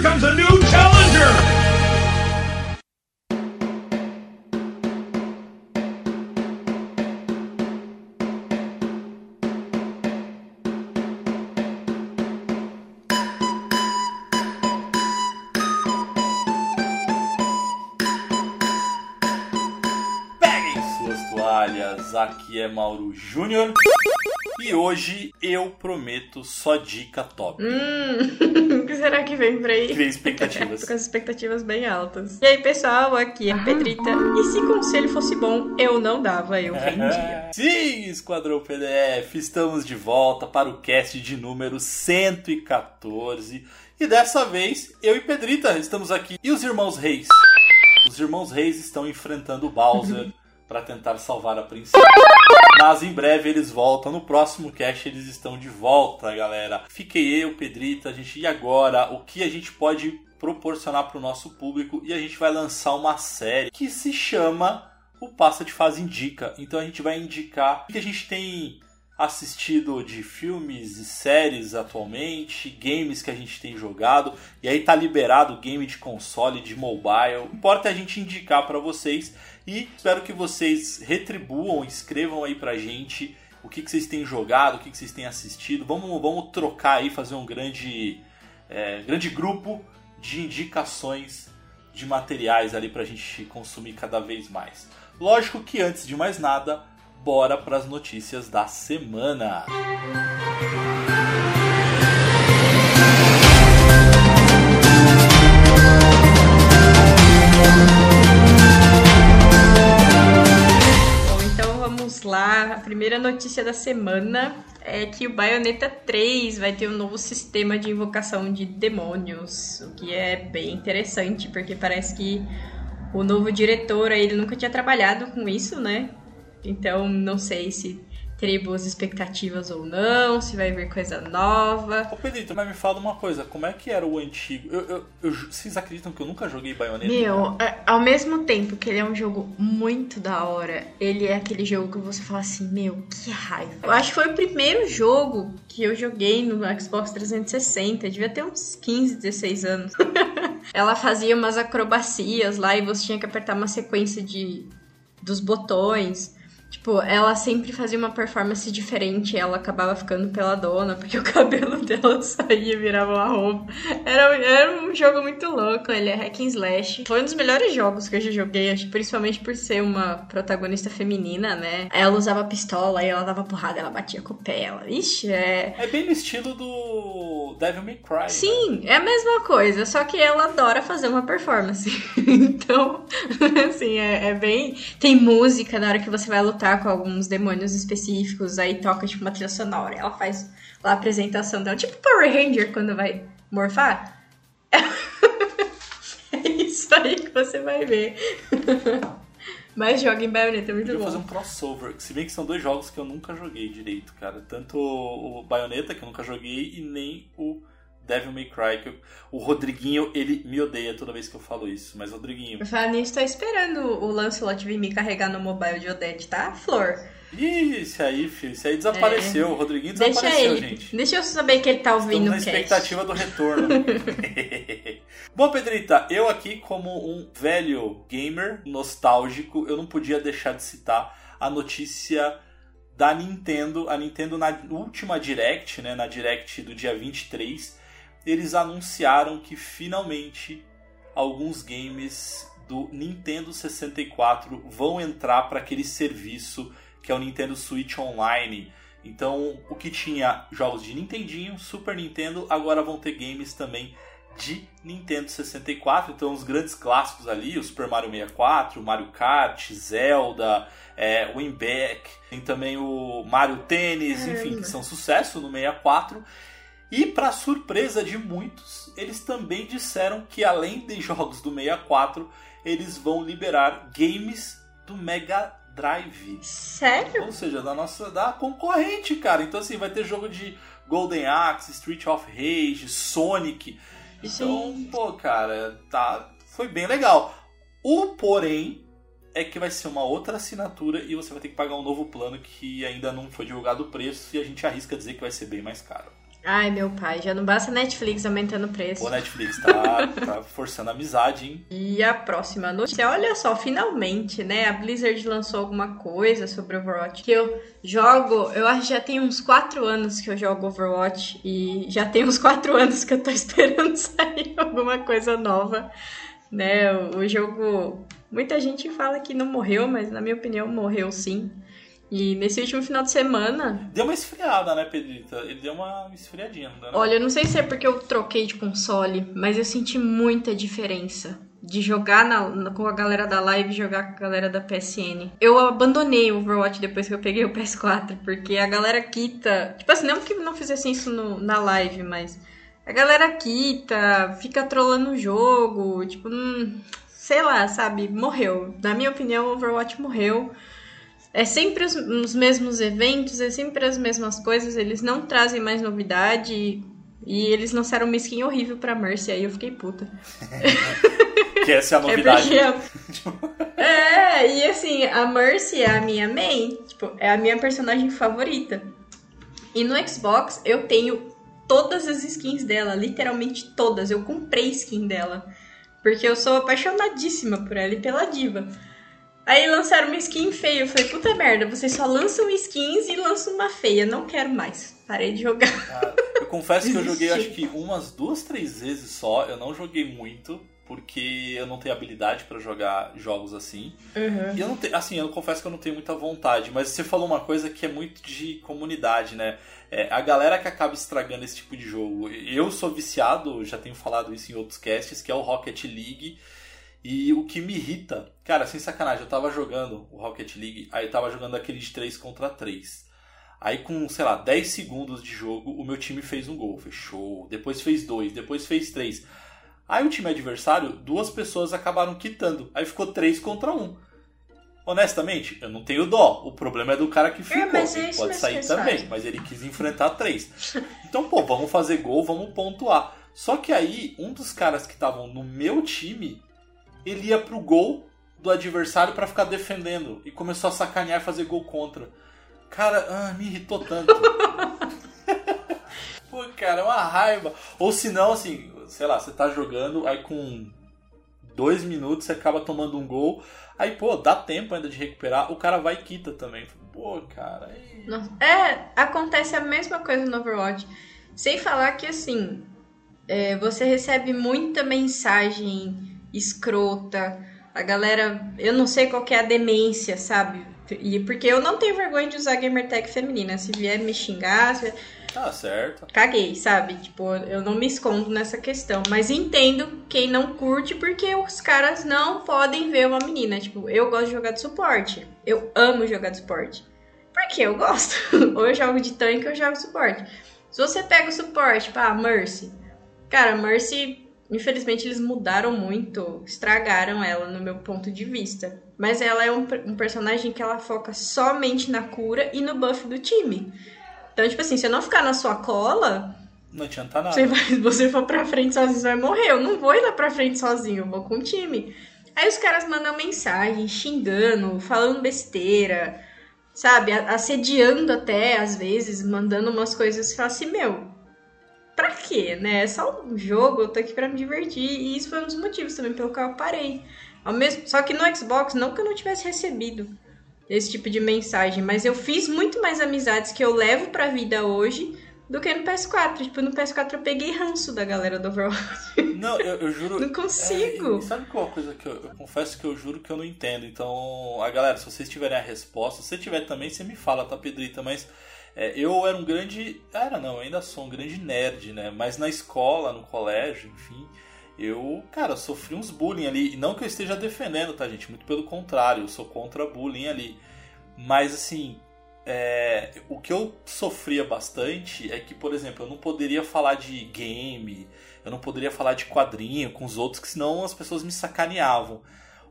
Here comes a new challenger! Aqui é Mauro Júnior e hoje eu prometo só dica top. Hum, que será que vem por aí? Criei expectativas. Tô com as expectativas bem altas. E aí, pessoal, aqui é a Pedrita. E se conselho fosse bom, eu não dava, eu vendia. Sim, Esquadrão PDF, estamos de volta para o cast de número 114. E dessa vez, eu e Pedrita estamos aqui. E os irmãos Reis? Os irmãos Reis estão enfrentando o Bowser para tentar salvar a princesa. Mas em breve eles voltam. No próximo cast eles estão de volta, galera. Fiquei eu, Pedrita, a gente. E agora? O que a gente pode proporcionar para o nosso público? E a gente vai lançar uma série que se chama O Passa de Fase Indica. Então a gente vai indicar o que a gente tem assistido de filmes e séries atualmente, games que a gente tem jogado, e aí tá liberado game de console, de mobile. Importa a gente indicar para vocês e espero que vocês retribuam, escrevam aí pra gente o que, que vocês têm jogado, o que, que vocês têm assistido. Vamos, vamos trocar aí, fazer um grande, é, grande grupo de indicações de materiais ali pra gente consumir cada vez mais. Lógico que antes de mais nada, bora para as notícias da semana. Bom, lá. A primeira notícia da semana é que o Bayonetta 3 vai ter um novo sistema de invocação de demônios, o que é bem interessante, porque parece que o novo diretor ele nunca tinha trabalhado com isso, né? Então não sei se terei boas expectativas ou não, se vai vir coisa nova. Ô Pedrito, mas me fala uma coisa, como é que era o antigo? Eu, eu- eu- vocês acreditam que eu nunca joguei Bayonetta? Meu, é- ao mesmo tempo que ele é um jogo muito da hora, ele é aquele jogo que você fala assim, meu, que raiva. Eu acho que foi o primeiro jogo que eu joguei no Xbox 360, devia ter uns 15, 16 anos. Ela fazia umas acrobacias lá e você tinha que apertar uma sequência de dos botões. Tipo, ela sempre fazia uma performance diferente, ela acabava ficando peladona, porque o cabelo dela saía e virava uma roupa. Era, era um jogo muito louco, ele é hack and slash. Foi um dos melhores jogos que eu já joguei, acho, principalmente por ser uma protagonista feminina, né? Ela usava pistola, aí ela dava porrada, ela batia com o pé, ela... Ixi, é... É bem no estilo do Devil May Cry. né? Sim, é a mesma coisa, só que ela adora fazer uma performance. então, assim, é, é bem. Tem música na hora que você vai lutar com alguns demônios específicos, aí toca tipo uma trilha sonora. Ela faz lá a apresentação dela, tipo Power Ranger quando vai morfar. é isso aí que você vai ver. Mas joga em Bayonetta, é muito Podia bom. fazer um crossover, se bem que são dois jogos que eu nunca joguei direito, cara. Tanto o Bayonetta, que eu nunca joguei, e nem o Devil May Cry. Que eu- o Rodriguinho, ele me odeia toda vez que eu falo isso. Mas, Rodriguinho, falar nisso, tô esperando o Lancelot vir me carregar no mobile de Odete, tá? Flor. ih, esse aí, filho, esse aí desapareceu. O Rodriguinho É. Deixa desapareceu, ele. gente. Deixa eu saber que ele tá ouvindo Estamos na expectativa do retorno. Bom, Pedrita, eu aqui, como um velho gamer nostálgico, eu não podia deixar de citar a notícia da Nintendo. A Nintendo, na última Direct, né, na Direct do dia 23, eles anunciaram que finalmente alguns games do Nintendo 64 vão entrar para aquele serviço que é o Nintendo Switch Online. Então, o que tinha jogos de Nintendinho, Super Nintendo, agora vão ter games também de Nintendo 64. Então, os grandes clássicos ali, o Super Mario 64, Mario Kart, Zelda, é, Winback, tem também o Mario Tênis, enfim, Caramba. que são sucesso no 64. E, para surpresa de muitos, eles também disseram que, além de jogos do 64, eles vão liberar games do Mega Drive. Sério? Ou seja, da nossa da concorrente, cara. Então assim, vai ter jogo de Golden Axe, Street of Rage, Sonic. Então, Gente. pô, cara, tá foi bem legal. O porém é que vai ser uma outra assinatura e você vai ter que pagar um novo plano que ainda não foi divulgado o preço e a gente arrisca dizer que vai ser bem mais caro. Ai, meu pai, já não basta Netflix aumentando o preço. O Netflix tá, tá forçando a amizade, hein? E a próxima notícia, olha só, finalmente, né? A Blizzard lançou alguma coisa sobre Overwatch. Que eu jogo, eu acho que já tem uns 4 anos que eu jogo Overwatch. E já tem uns 4 anos que eu tô esperando sair alguma coisa nova. Né? O, o jogo. Muita gente fala que não morreu, mas na minha opinião morreu sim. E nesse último final de semana. Deu uma esfriada, né, Pedrita? Ele deu uma esfriadinha, não deu, Olha, eu não sei se é porque eu troquei de console, mas eu senti muita diferença de jogar na, com a galera da live e jogar com a galera da PSN. Eu abandonei o Overwatch depois que eu peguei o PS4, porque a galera quita. Tipo assim, não que não fizesse isso no, na live, mas. A galera quita, fica trolando o jogo, tipo, hum, sei lá, sabe? Morreu. Na minha opinião, o Overwatch morreu. É sempre os, os, mesmos eventos, é sempre as mesmas coisas, eles não trazem mais novidade. E, e eles lançaram uma skin horrível pra Mercy, aí eu fiquei puta. que essa é a novidade. É, é, e assim, a Mercy é a minha main, tipo, é a minha personagem favorita. E no Xbox eu tenho todas as skins dela, literalmente todas. Eu comprei skin dela. Porque eu sou apaixonadíssima por ela e pela diva. Aí lançaram uma skin feia. Eu falei, puta merda, vocês só lançam skins e lançam uma feia. Não quero mais. Parei de jogar. Cara, eu confesso que eu joguei acho que umas duas, três vezes só. Eu não joguei muito. Porque eu não tenho habilidade para jogar jogos assim. Uhum. E eu não tenho, assim, eu confesso que eu não tenho muita vontade. Mas você falou uma coisa que é muito de comunidade, né? É, a galera que acaba estragando esse tipo de jogo. Eu sou viciado, já tenho falado isso em outros casts, que é o Rocket League. E o que me irrita, cara, sem sacanagem, eu tava jogando o Rocket League, aí eu tava jogando aquele de 3 contra 3. Aí com, sei lá, 10 segundos de jogo, o meu time fez um gol, fechou. Depois fez dois, depois fez três. Aí o time adversário, duas pessoas acabaram quitando. Aí ficou 3 contra 1. Honestamente, eu não tenho dó. O problema é do cara que ficou. É, ele pode sair também, mas ele quis enfrentar três. Então, pô, vamos fazer gol, vamos pontuar. Só que aí, um dos caras que estavam no meu time ele ia pro gol do adversário para ficar defendendo e começou a sacanear e fazer gol contra. Cara, ah, me irritou tanto. Pô, cara, é uma raiva. Ou se não, assim, sei lá, você tá jogando, aí com dois minutos você acaba tomando um gol, aí, pô, dá tempo ainda de recuperar, o cara vai e quita também. Pô, cara. Aí... É, acontece a mesma coisa no Overwatch. Sem falar que, assim, é, você recebe muita mensagem escrota. A galera, eu não sei qual é a demência, sabe? E porque eu não tenho vergonha de usar gamertag feminina. Se vier me xingar, se... Tá certo. Caguei, sabe? Tipo, eu não me escondo nessa questão. Mas entendo quem não curte, porque os caras não podem ver uma menina. Tipo, eu gosto de jogar de suporte. Eu amo jogar de suporte. Porque eu gosto. ou eu jogo de tanque ou eu jogo de suporte. Se você pega o suporte, pá, Mercy. Cara, Mercy Infelizmente, eles mudaram muito, estragaram ela no meu ponto de vista. Mas ela é um, um, personagem que ela foca somente na cura e no buff do time. Então, tipo assim, se eu não ficar na sua cola. Não adianta nada. Você, vai, você for pra frente sozinho, você vai morrer. Eu não vou ir lá pra frente sozinho, eu vou com o time. Aí os caras mandam mensagem, xingando, falando besteira, sabe? Assediando até, às vezes, mandando umas coisas. e fala assim, meu, pra quê, né? É só um jogo, eu tô aqui pra me divertir. E isso foi um dos motivos também pelo qual eu parei. Ao mesmo, só que no Xbox, não que eu não tivesse recebido esse tipo de mensagem, mas eu fiz muito mais amizades que eu levo pra vida hoje do que no PS4. Tipo, no PS4 eu peguei ranço da galera do Overwatch. Não, eu, eu juro. não consigo. É, sabe qual coisa que eu, eu, confesso que eu juro que eu não entendo. Então, a galera, se vocês tiverem a resposta, se você tiver também, você me fala, tá, Pedrita? Mas é, eu era um grande. Era não, ainda sou um grande nerd, né? Mas na escola, no colégio, enfim, eu, cara, sofri uns bullying ali. E não que eu esteja defendendo, tá, gente? Muito pelo contrário, eu sou contra bullying ali. Mas assim, é, o que eu sofria bastante é que, por exemplo, eu não poderia falar de game, eu não poderia falar de quadrinho com os outros, que senão as pessoas me sacaneavam.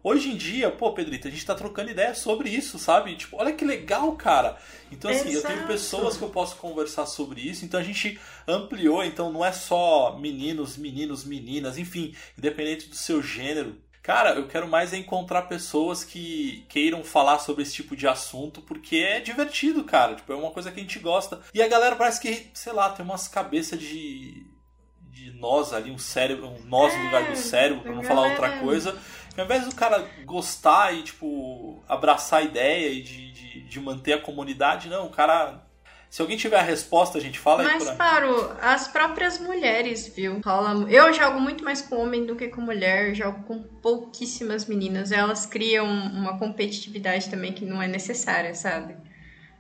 Hoje em dia, pô, Pedrito, a gente tá trocando ideia sobre isso, sabe? Tipo, olha que legal, cara. Então, assim, Exato. eu tenho pessoas que eu posso conversar sobre isso. Então, a gente ampliou. Então, não é só meninos, meninos, meninas, enfim, independente do seu gênero. Cara, eu quero mais é encontrar pessoas que queiram falar sobre esse tipo de assunto, porque é divertido, cara. Tipo, é uma coisa que a gente gosta. E a galera parece que, sei lá, tem umas cabeças de. de nós ali, um cérebro, um nós no lugar do é, cérebro, pra não falar outra coisa. Ao invés do cara gostar e, tipo, abraçar a ideia e de, de, de manter a comunidade, não, o cara se alguém tiver a resposta, a gente fala Mas, aí. Paro, as próprias mulheres, viu? Rola... Eu jogo muito mais com homem do que com mulher. Jogo com pouquíssimas meninas. Elas criam uma competitividade também que não é necessária, sabe?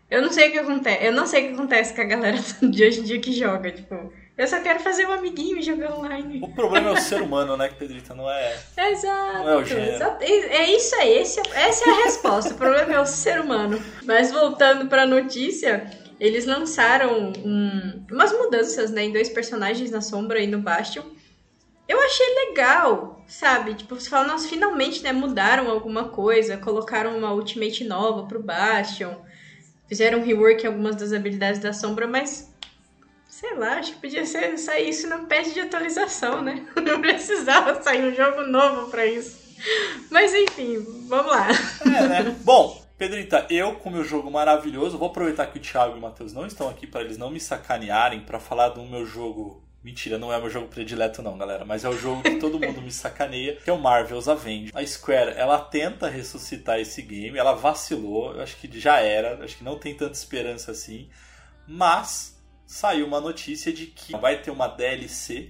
Eu não sei o que acontece. Eu não sei o que acontece com a galera de hoje em dia que joga, tipo. Eu só quero fazer um amiguinho e jogar online. O problema é o ser humano, né, Pedrita? Não é. Exato. Não é o gênero. É isso aí. Esse, é, essa é a resposta. o problema é o ser humano. Mas voltando pra notícia, eles lançaram um, umas mudanças, né, em dois personagens na Sombra e no Bastion. Eu achei legal, sabe? Tipo, você fala, nossa, finalmente, né, mudaram alguma coisa, colocaram uma ultimate nova pro Bastion, fizeram um rework em algumas das habilidades da Sombra, mas sei lá, acho que podia ser sair isso no patch de atualização, né? Não precisava sair um jogo novo para isso. Mas enfim, vamos lá. É, né? Bom, Pedrita, eu com meu jogo maravilhoso, vou aproveitar que o Thiago e o Matheus não estão aqui para eles não me sacanearem para falar do meu jogo. Mentira, não é meu jogo predileto não, galera, mas é o jogo que todo mundo me sacaneia, que é o Marvel's Avengers. A Square, ela tenta ressuscitar esse game, ela vacilou, eu acho que já era, acho que não tem tanta esperança assim, mas saiu uma notícia de que vai ter uma DLC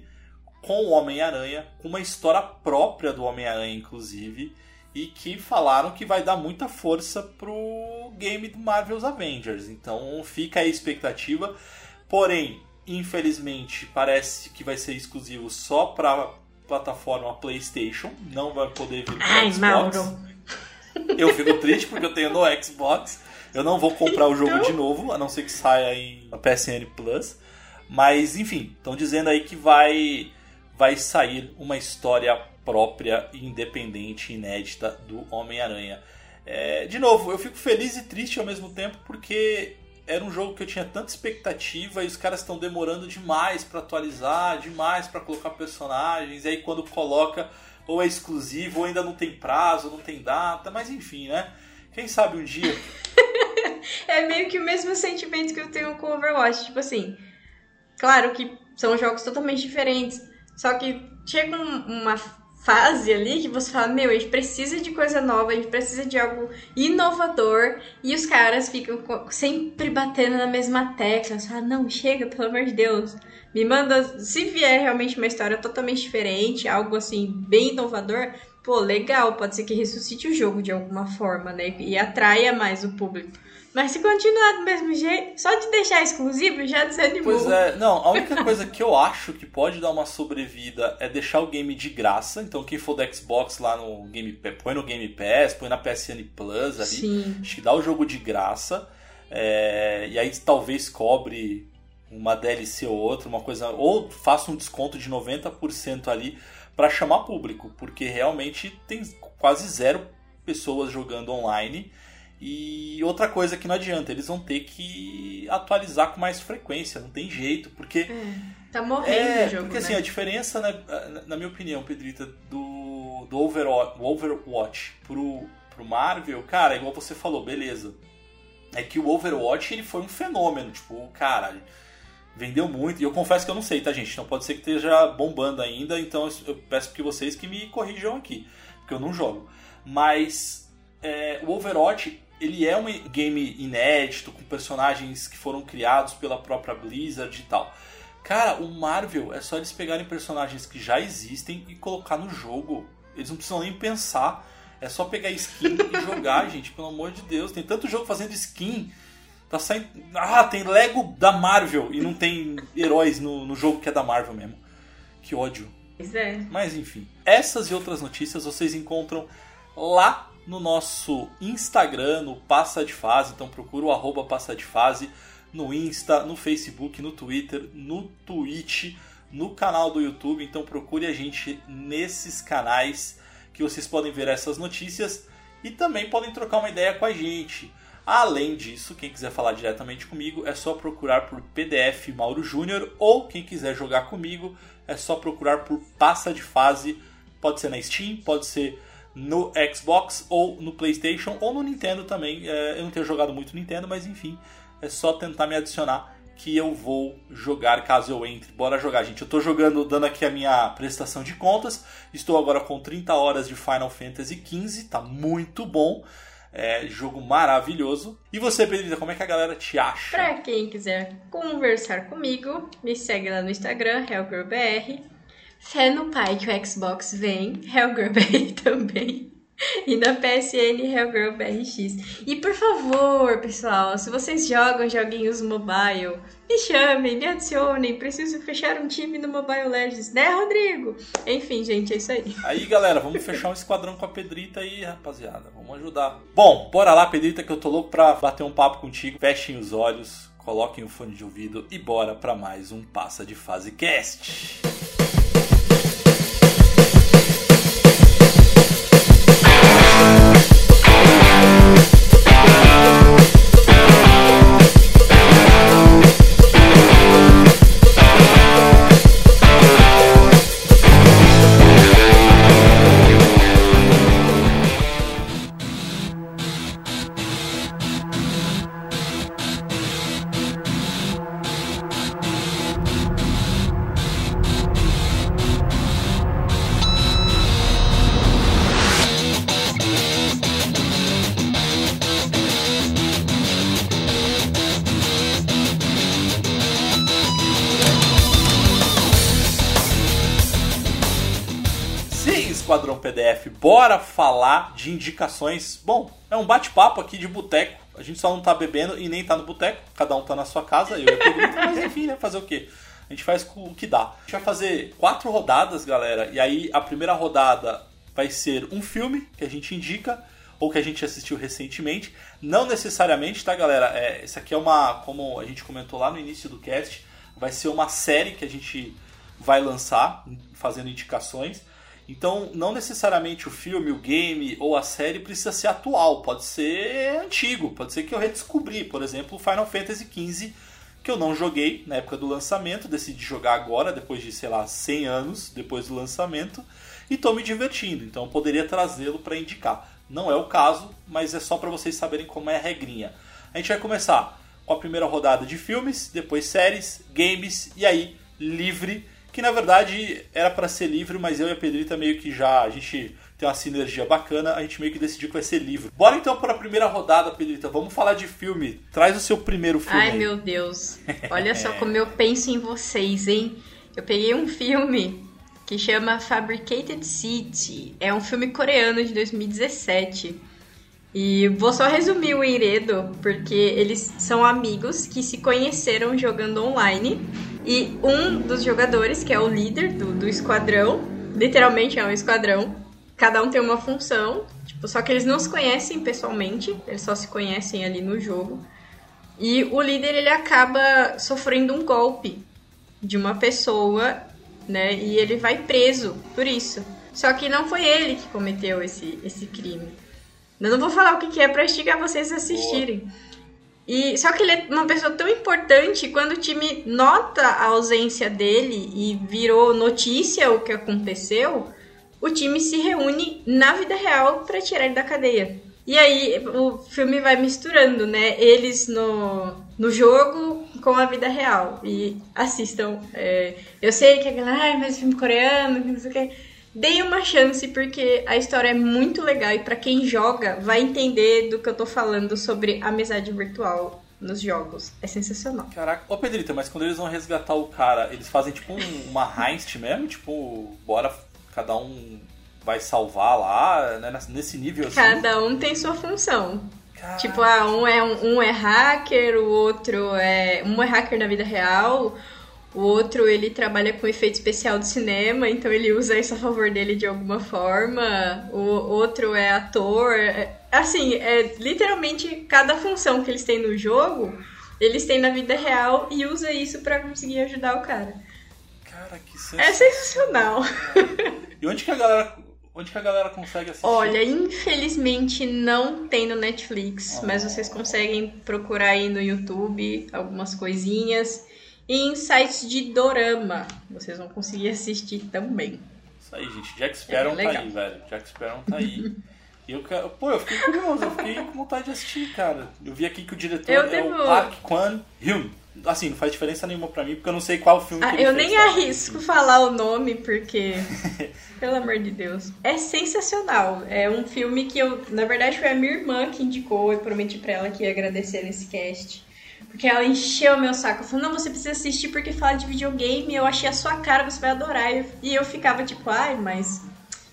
com o Homem-Aranha, com uma história própria do Homem-Aranha inclusive e que falaram que vai dar muita força pro game do Marvel's Avengers. Então fica a expectativa. Porém, infelizmente, parece que vai ser exclusivo só para plataforma PlayStation, não vai poder vir para Xbox. Mauro. Eu fico triste porque eu tenho no Xbox. Eu não vou comprar o jogo de novo, a não ser que saia em PSN Plus. Mas enfim, estão dizendo aí que vai vai sair uma história própria, independente, inédita do Homem-Aranha. É, de novo, eu fico feliz e triste ao mesmo tempo porque era um jogo que eu tinha tanta expectativa e os caras estão demorando demais para atualizar, demais para colocar personagens. E aí quando coloca, ou é exclusivo, ou ainda não tem prazo, não tem data, mas enfim, né? Quem sabe um dia. É meio que o mesmo sentimento que eu tenho com Overwatch. Tipo assim, claro que são jogos totalmente diferentes. Só que chega uma fase ali que você fala, meu, a gente precisa de coisa nova, a gente precisa de algo inovador, e os caras ficam sempre batendo na mesma tecla, você fala, não, chega, pelo amor de Deus, me manda, se vier realmente uma história totalmente diferente, algo assim, bem inovador, pô, legal, pode ser que ressuscite o jogo de alguma forma, né, e atraia mais o público. Mas se continuar do mesmo jeito, só de deixar exclusivo já desanimou. Pois é, não, a única coisa que eu acho que pode dar uma sobrevida é deixar o game de graça. Então quem for do Xbox lá no Game Pass, põe no Game Pass, põe na PSN Plus ali. Sim. Acho que dá o jogo de graça. É, e aí talvez cobre uma DLC ou outra, uma coisa. Ou faça um desconto de 90% ali para chamar público, porque realmente tem quase zero pessoas jogando online. E outra coisa que não adianta, eles vão ter que atualizar com mais frequência, não tem jeito, porque. É, tá morrendo é, o jogo. Porque assim, né? a diferença, né, na minha opinião, Pedrita, do, do Overwatch, Overwatch pro, pro Marvel, cara, igual você falou, beleza. É que o Overwatch ele foi um fenômeno, tipo, cara, vendeu muito. E eu confesso que eu não sei, tá, gente? Então pode ser que esteja bombando ainda, então eu peço que vocês que me corrijam aqui, porque eu não jogo. Mas é, o Overwatch ele é um game inédito, com personagens que foram criados pela própria Blizzard e tal. Cara, o Marvel é só eles pegarem personagens que já existem e colocar no jogo. Eles não precisam nem pensar. É só pegar skin e jogar, gente. Pelo amor de Deus. Tem tanto jogo fazendo skin. Tá saindo. Ah, tem Lego da Marvel e não tem heróis no, no jogo que é da Marvel mesmo. Que ódio. Pois é. Mas enfim. Essas e outras notícias vocês encontram lá no nosso Instagram, no Passa de Fase. Então procura o arroba Passa de Fase no Insta, no Facebook, no Twitter, no Twitch, no canal do YouTube. Então procure a gente nesses canais que vocês podem ver essas notícias e também podem trocar uma ideia com a gente. Além disso, quem quiser falar diretamente comigo é só procurar por PDF Mauro Júnior ou quem quiser jogar comigo é só procurar por Passa de Fase Pode ser na Steam, pode ser no Xbox ou no PlayStation ou no Nintendo também. É, eu não tenho jogado muito Nintendo, mas enfim, é só tentar me adicionar que eu vou jogar caso eu entre. Bora jogar, gente. Eu tô jogando, dando aqui a minha prestação de contas. Estou agora com 30 horas de Final Fantasy XV, tá muito bom. É, jogo maravilhoso. E você, Pedrita, como é que a galera te acha? Pra quem quiser conversar comigo, me segue lá no Instagram, HellGirlBR. Fé no pai que o Xbox vem, HellGirlBR também. E na PSN Hellgirl BRX. E por favor, pessoal, se vocês jogam joguinhos mobile, me chamem, me adicionem. Preciso fechar um time no Mobile Legends, né, Rodrigo? Enfim, gente, é isso aí. Aí, galera, vamos fechar um esquadrão com a Pedrita aí, rapaziada. Vamos ajudar. Bom, bora lá, Pedrita, que eu tô louco pra bater um papo contigo. Fechem os olhos, coloquem o fone de ouvido e bora pra mais um Passa de Fase Cast. De indicações. Bom, é um bate-papo aqui de boteco. A gente só não tá bebendo e nem tá no boteco, cada um tá na sua casa, eu e Pedrito, mas enfim, né? Fazer o quê? A gente faz o que dá. A gente vai fazer quatro rodadas, galera, e aí a primeira rodada vai ser um filme que a gente indica ou que a gente assistiu recentemente. Não necessariamente, tá, galera? É, isso aqui é uma, como a gente comentou lá no início do cast, vai ser uma série que a gente vai lançar, fazendo indicações. Então, não necessariamente o filme, o game ou a série precisa ser atual, pode ser antigo, pode ser que eu redescobri, por exemplo, Final Fantasy XV, que eu não joguei na época do lançamento, decidi jogar agora, depois de, sei lá, 100 anos depois do lançamento, e estou me divertindo, então eu poderia trazê-lo para indicar. Não é o caso, mas é só para vocês saberem como é a regrinha. A gente vai começar com a primeira rodada de filmes, depois séries, games e aí livre que na verdade era para ser livre, mas eu e a Pedrita meio que já a gente tem uma sinergia bacana, a gente meio que decidiu que vai ser livre. Bora então para a primeira rodada, Pedrita. Vamos falar de filme. Traz o seu primeiro filme. Ai, aí. meu Deus. Olha só como eu penso em vocês, hein? Eu peguei um filme que chama Fabricated City. É um filme coreano de 2017. E vou só resumir o enredo, porque eles são amigos que se conheceram jogando online. E um dos jogadores, que é o líder do, do esquadrão, literalmente é um esquadrão, cada um tem uma função, tipo, só que eles não se conhecem pessoalmente, eles só se conhecem ali no jogo. E o líder ele acaba sofrendo um golpe de uma pessoa, né? E ele vai preso por isso. Só que não foi ele que cometeu esse, esse crime. Eu não vou falar o que, que é pra instigar vocês a assistirem. E, só que ele é uma pessoa tão importante, quando o time nota a ausência dele e virou notícia o que aconteceu, o time se reúne na vida real para tirar ele da cadeia. E aí o filme vai misturando, né? Eles no, no jogo com a vida real. E assistam. É, eu sei que é aquela, ah, mas filme coreano, não sei o que. Deem uma chance porque a história é muito legal e para quem joga vai entender do que eu tô falando sobre amizade virtual nos jogos. É sensacional. Caraca, ô Pedrita, mas quando eles vão resgatar o cara, eles fazem tipo um, uma heist mesmo? Tipo, bora, cada um vai salvar lá, né? Nesse nível assim? Cada um tem sua função. Caraca. Tipo, ah, um é, um, um é hacker, o outro é. Um é hacker na vida real, o outro, ele trabalha com efeito especial do cinema, então ele usa isso a favor dele de alguma forma. O outro é ator. É, assim, é literalmente cada função que eles têm no jogo, eles têm na vida real e usa isso para conseguir ajudar o cara. Cara, que sensacional. É sensacional. E onde que a galera Onde que a galera consegue assistir? Olha, infelizmente não tem no Netflix, oh. mas vocês conseguem procurar aí no YouTube algumas coisinhas. E em sites de dorama, vocês vão conseguir assistir também. Isso aí, gente. Jack Sparrow é tá aí, velho. Jack Sparrow tá aí. E eu quero. Pô, eu fiquei curioso, eu fiquei com vontade de assistir, cara. Eu vi aqui que o diretor eu é devo... o Park Kwan Hyun. Assim, não faz diferença nenhuma pra mim, porque eu não sei qual filme ah, que ele Eu fez, nem tá? arrisco falar o nome, porque. pelo amor de Deus. É sensacional. É um filme que eu. Na verdade, foi a minha irmã que indicou. Eu prometi pra ela que ia agradecer nesse cast. Porque ela encheu meu saco. Falou, não, você precisa assistir porque fala de videogame. Eu achei a sua cara, você vai adorar. E eu ficava tipo, ai, mas.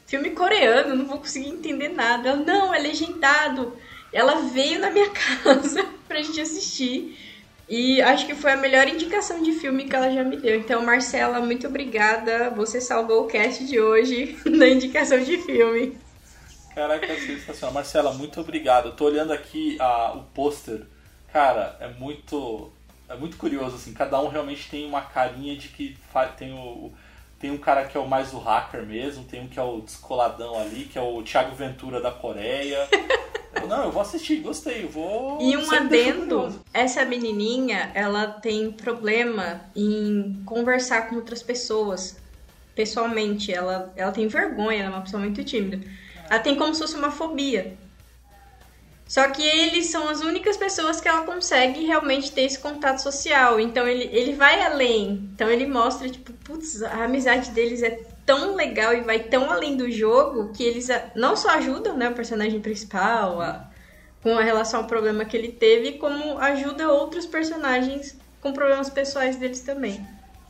Filme coreano, não vou conseguir entender nada. Ela, não, é legendado. Ela veio na minha casa pra gente assistir. E acho que foi a melhor indicação de filme que ela já me deu. Então, Marcela, muito obrigada. Você salvou o cast de hoje na indicação de filme. Caraca, sensacional. Marcela, muito obrigado. Eu tô olhando aqui a, o pôster. Cara, é muito. É muito curioso, assim. Cada um realmente tem uma carinha de que tem o. Tem um cara que é o mais o hacker mesmo, tem um que é o descoladão ali, que é o Thiago Ventura da Coreia. Não, eu vou assistir, gostei, eu vou. E um adendo: essa menininha, ela tem problema em conversar com outras pessoas pessoalmente. Ela, ela tem vergonha, ela é uma pessoa muito tímida. Ela tem como se fosse uma fobia. Só que eles são as únicas pessoas que ela consegue realmente ter esse contato social. Então ele, ele vai além. Então ele mostra, tipo, putz, a amizade deles é tão legal e vai tão além do jogo que eles não só ajudam né, o personagem principal a, com a relação ao problema que ele teve, como ajuda outros personagens com problemas pessoais deles também.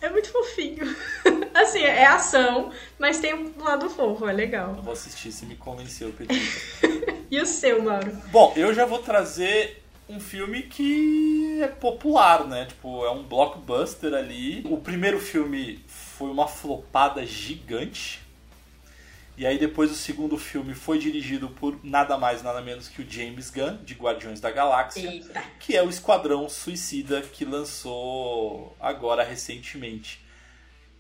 É muito fofinho. assim, é ação, mas tem um lado fofo, é legal. Eu vou assistir, se me convenceu, Pedro. e o seu, Mauro? Bom, eu já vou trazer um filme que é popular, né? Tipo, é um blockbuster ali. O primeiro filme foi uma flopada gigante. E aí depois o segundo filme foi dirigido por nada mais nada menos que o James Gunn, de Guardiões da Galáxia, Eita. que é o Esquadrão Suicida que lançou agora recentemente.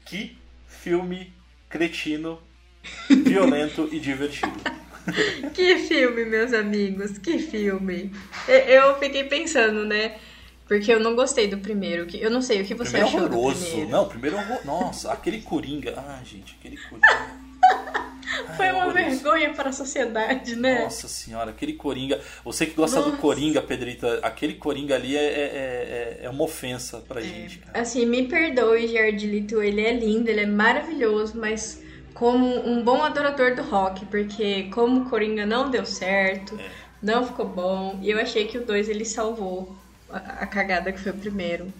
Que filme cretino, violento e divertido. que filme, meus amigos, que filme. Eu fiquei pensando, né? Porque eu não gostei do primeiro. Eu não sei o que você primeiro achou. Horroroso. Primeiro. Não, primeiro horror... Nossa, aquele Coringa. Ah, gente, aquele Coringa. Foi uma vergonha para a sociedade, né? Nossa senhora, aquele Coringa. Você que gosta Nossa. do Coringa, Pedrita, aquele Coringa ali é, é, é, é uma ofensa pra é. gente, cara. Assim, me perdoe, Jared Leto, ele é lindo, ele é maravilhoso, mas como um bom adorador do rock, porque como o Coringa não deu certo, é. não ficou bom, e eu achei que o 2 ele salvou a cagada que foi o primeiro.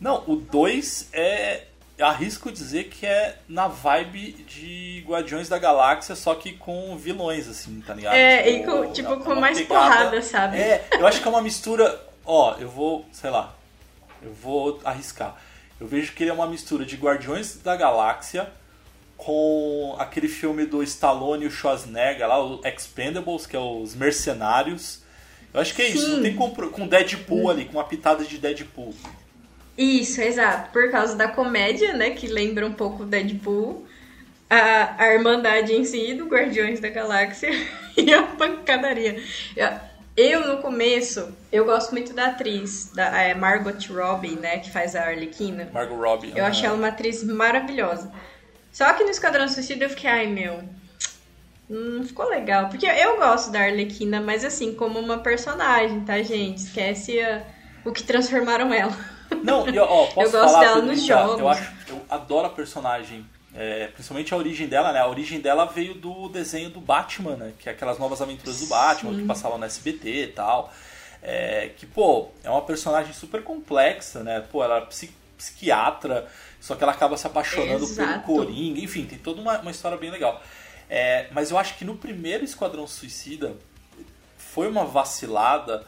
Não, o 2 é. Arrisco dizer que é na vibe de Guardiões da Galáxia, só que com vilões, assim, tá ligado? É, tipo, e com, tipo, é com mais pegada, porrada, sabe? É, eu acho que é uma mistura. Ó, eu vou, sei lá, eu vou arriscar. Eu vejo que ele é uma mistura de Guardiões da Galáxia com aquele filme do Stallone e o Schwarzenegger lá, o Expendables, que é os Mercenários. Eu acho que é Sim. isso, não tem com, com Deadpool ali, com uma pitada de Deadpool. Isso, exato. Por causa da comédia, né, que lembra um pouco Deadpool. A, a Irmandade em si, do Guardiões da Galáxia e a pancadaria. Eu, no começo, eu gosto muito da atriz, da é Margot Robbie, né, que faz a Arlequina. Margot Robbie. Eu achei ela uma atriz maravilhosa. Só que no Esquadrão Suicida eu fiquei, ai meu, não ficou legal. Porque eu gosto da Arlequina, mas assim, como uma personagem, tá, gente? Esquece a, o que transformaram ela. Não, eu, ó, posso eu gosto falar, dela nos jogos. Eu, acho, eu adoro a personagem. É, principalmente a origem dela, né? A origem dela veio do desenho do Batman, né? Que é aquelas novas aventuras do Batman Sim. que passavam no SBT e tal. É, que, pô, é uma personagem super complexa, né? Pô, ela é psi, psiquiatra, só que ela acaba se apaixonando Exato. pelo Coringa. Enfim, tem toda uma, uma história bem legal. É, mas eu acho que no primeiro Esquadrão Suicida foi uma vacilada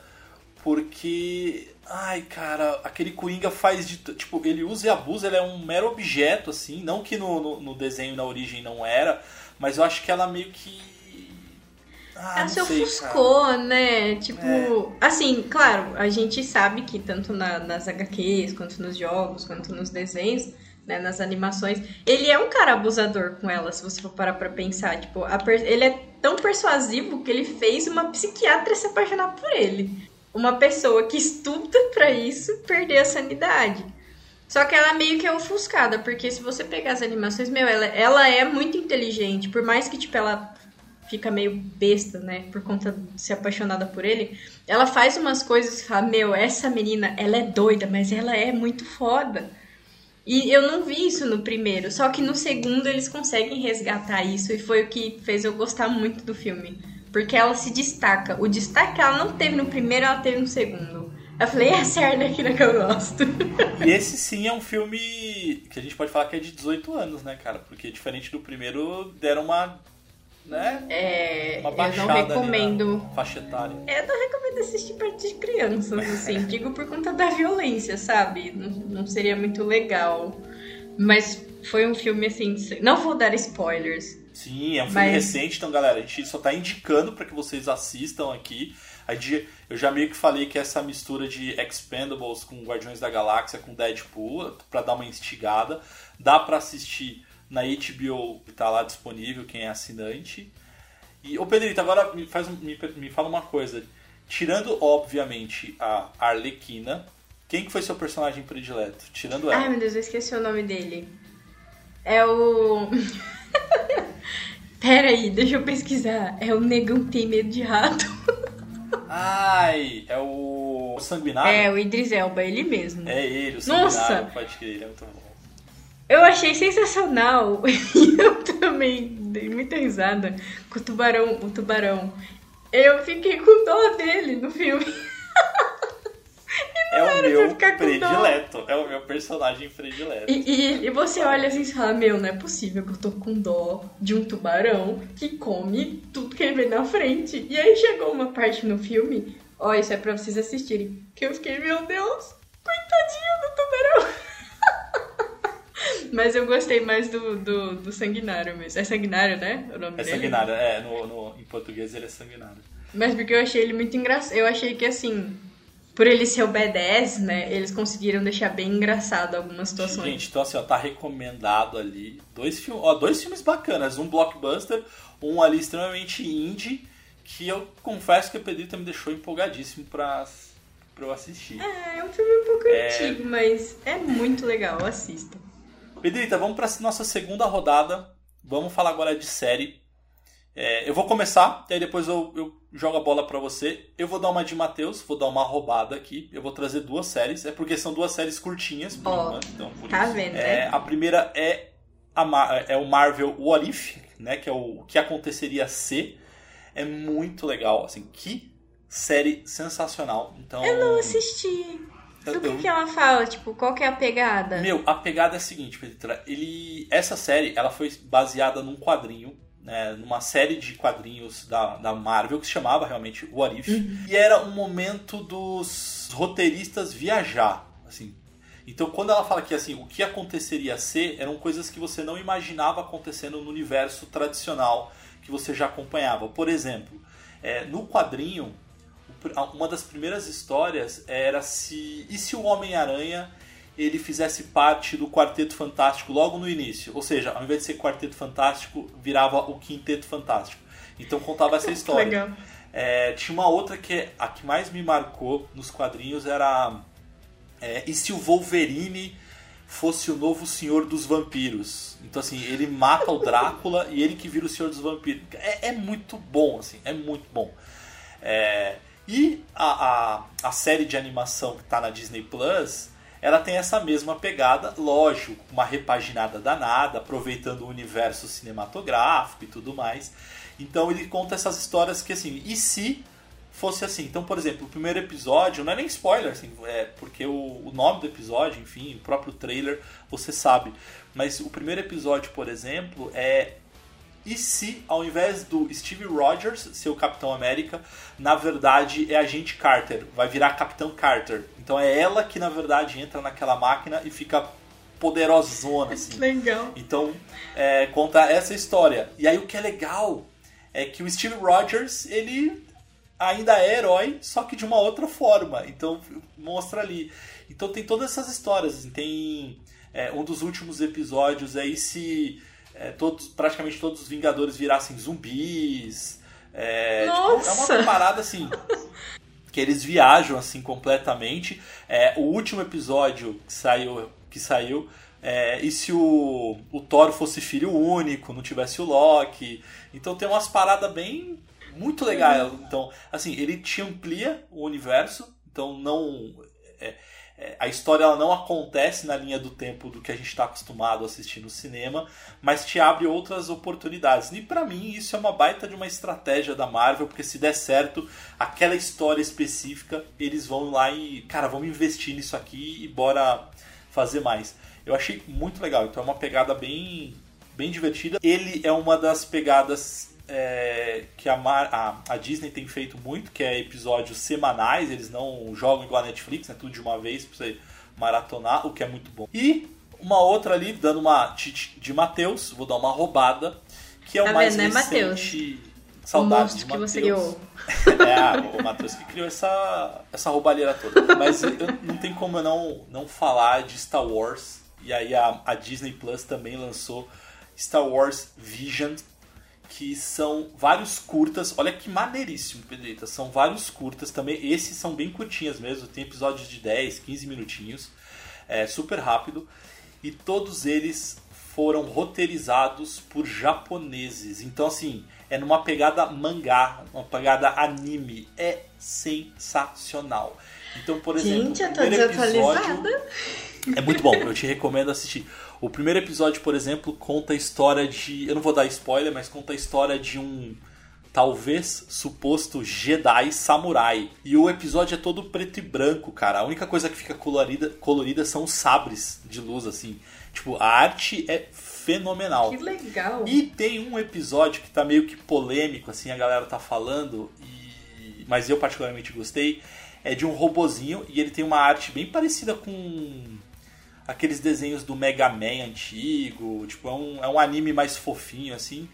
porque. Ai, cara, aquele Coringa faz de. Tipo, ele usa e abusa, ele é um mero objeto, assim. Não que no, no, no desenho, na origem, não era, mas eu acho que ela meio que. Ah, ela se ofuscou, cara. né? Tipo, é. assim, claro, a gente sabe que tanto na, nas HQs, quanto nos jogos, quanto nos desenhos, né, nas animações. Ele é um cara abusador com ela, se você for parar pra pensar. Tipo, ele é tão persuasivo que ele fez uma psiquiatra se apaixonar por ele. Uma pessoa que estuda para isso perder a sanidade. Só que ela meio que é ofuscada, porque se você pegar as animações, meu, ela, ela é muito inteligente. Por mais que, tipo, ela fica meio besta, né? Por conta de ser apaixonada por ele. Ela faz umas coisas e fala, meu, essa menina, ela é doida, mas ela é muito foda. E eu não vi isso no primeiro, só que no segundo eles conseguem resgatar isso e foi o que fez eu gostar muito do filme. Porque ela se destaca. O destaque que ela não teve no primeiro, ela teve no segundo. Eu falei, essa é a Arlequina que eu gosto. E esse sim é um filme que a gente pode falar que é de 18 anos, né, cara? Porque diferente do primeiro, deram uma. Né? É, Uma eu não ali recomendo. faixa etária. Eu não recomendo assistir parte de crianças, assim. Digo por conta da violência, sabe? Não, não seria muito legal. Mas foi um filme, assim. Não vou dar spoilers. Sim, é um filme Mas- recente, então galera, a gente só tá indicando para que vocês assistam aqui. Eu já meio que falei que essa mistura de Expendables com Guardiões da Galáxia com Deadpool, para dar uma instigada, dá para assistir na HBO, que tá lá disponível, quem é assinante. E, ô Pedrito, agora me, faz, me, me fala uma coisa. Tirando, obviamente, a Arlequina, quem que foi seu personagem predileto? Tirando ela. Ai, meu Deus, eu esqueci o nome dele. É o. Pera aí, deixa eu pesquisar. É o negão que tem medo de rato. Ai, é o, o Sanguinário? É, o Idris Elba, ele mesmo. É ele, o Nossa! Sanguinário, pode crer, ele é muito bom. Eu achei sensacional. E eu também dei muita risada com o tubarão. O tubarão. Eu fiquei com dó dele no filme. É o meu predileto, é o meu personagem predileto. E, e- e você olha assim e fala: Meu, não é possível que eu tô com dó de um tubarão que come tudo que ele vê na frente. E aí chegou uma parte no filme, ó, isso é pra vocês assistirem, que eu fiquei: Meu Deus, coitadinho do tubarão. Mas eu gostei mais do, do, do sanguinário mesmo. É sanguinário, né? O nome É dele? sanguinário, é, no, no- em português ele é sanguinário. Mas porque eu achei ele muito engraçado. Eu achei que assim, por ele ser o B10, né? Eles conseguiram deixar bem engraçado algumas situações. Gente, então assim, ó, tá recomendado ali dois, filmes, ó, dois filmes bacanas, um blockbuster, um ali extremamente indie, que eu confesso que a Pedrita me deixou empolgadíssimo pra, pra eu assistir. É, é um filme um pouco É. antigo, mas é muito legal, assista. Pedrita, vamos para nossa segunda rodada. Vamos falar agora de série. É, eu vou começar, e aí depois eu, eu jogo a bola para você. Eu vou dar uma de Matheus, vou dar uma roubada aqui. Eu vou trazer duas séries, é porque são duas séries curtinhas, enquanto, então tá isso. vendo, É, né? a primeira é, a é o Marvel What If, né, que é o que aconteceria se. É muito legal, assim, que série sensacional. Então, Eu não assisti. Do que, que ela fala? Tipo, qual que é a pegada? meu, a pegada é a seguinte, Pedrita. Ele, essa série, ela foi baseada num quadrinho, né, numa série de quadrinhos da, da Marvel que se chamava realmente What If. E era um momento dos roteiristas viajar, assim. Então, quando ela fala que assim, o que aconteceria se eram coisas que você não imaginava acontecendo no universo tradicional que você já acompanhava. Por exemplo, é, no quadrinho, uma das primeiras histórias era se e se o Homem-Aranha ele fizesse parte do Quarteto Fantástico logo no início, ou seja, ao invés de ser Quarteto Fantástico, virava o Quinteto Fantástico. Então contava essa história. Legal. É, tinha uma outra que a que mais me marcou nos quadrinhos era é, e se o Wolverine fosse o novo Senhor dos Vampiros? Então assim, ele mata o Drácula e ele que vira o Senhor dos Vampiros. É, é muito bom, assim, é muito bom. É, e a, a, a série de animação que está na Disney Plus, ela tem essa mesma pegada, lógico, uma repaginada danada, aproveitando o universo cinematográfico e tudo mais. Então ele conta essas histórias que assim, e se fosse assim? Então, por exemplo, o primeiro episódio, não é nem spoiler, assim, é porque o, o nome do episódio, enfim, o próprio trailer, você sabe. Mas o primeiro episódio, por exemplo, é e se, ao invés do Steve Rogers ser o Capitão América, na verdade é a gente Carter, vai virar Capitão Carter. Então é ela que, na verdade, entra naquela máquina e fica poderosona, assim. Legal. Então, é, conta essa história. E aí o que é legal é que o Steve Rogers, ele ainda é herói, só que de uma outra forma. Então, mostra ali. Então tem todas essas histórias. assim, Tem é, um dos últimos episódios aí se é, todos, praticamente todos os Vingadores virassem zumbis. É, tipo, é uma parada assim. que eles viajam assim completamente. É, o último episódio que saiu, que saiu é, e se o, o Thor fosse filho único, não tivesse o Loki. Então tem umas paradas bem muito legais. Então, assim, ele te amplia o universo, então não. É, a história ela não acontece na linha do tempo do que a gente está acostumado a assistir no cinema, mas te abre outras oportunidades. E para mim isso é uma baita de uma estratégia da Marvel, porque se der certo, aquela história específica, eles vão lá e, cara, vamos investir nisso aqui e bora fazer mais. Eu achei muito legal, então é uma pegada bem, bem divertida. Ele é uma das pegadas é, que a, Mar, a, a, Disney tem feito muito, que é episódios semanais, eles não jogam igual a Netflix, né, tudo de uma vez pra você maratonar, o que é muito bom. E uma outra ali, dando uma de Matheus, vou dar uma roubada, que é o tá mais vendo, recente... Né, Mateus? Saudades de Matheus. que você criou. é, o Matheus que criou essa, essa roubalheira toda. Mas eu, não tem como eu não, não falar de Star Wars. E aí a, a Disney Plus também lançou Star Wars Vision, que são vários curtas. Olha que maneiríssimo, Pedrita. São vários curtas também. Esses são bem curtinhas mesmo. Tem episódios de 10, 15 minutinhos. É super rápido. E todos eles foram roteirizados por japoneses. Então, assim, é numa pegada mangá, uma pegada anime. É sensacional. Então, por exemplo, Gente, eu tô desatualizada. É muito bom, eu te recomendo assistir. O primeiro episódio, por exemplo, conta a história de. Eu não vou dar spoiler, mas conta a história de um talvez suposto Jedi samurai. E o episódio é todo preto e branco, cara. A única coisa que fica colorida, colorida são os sabres de luz, assim. Tipo, a arte é fenomenal. Que legal. E tem um episódio que tá meio que polêmico, assim, a galera tá falando, e... mas eu particularmente gostei. É de um robozinho e ele tem uma arte bem parecida com aqueles desenhos do Mega Man antigo, tipo, é um, é um anime mais fofinho assim.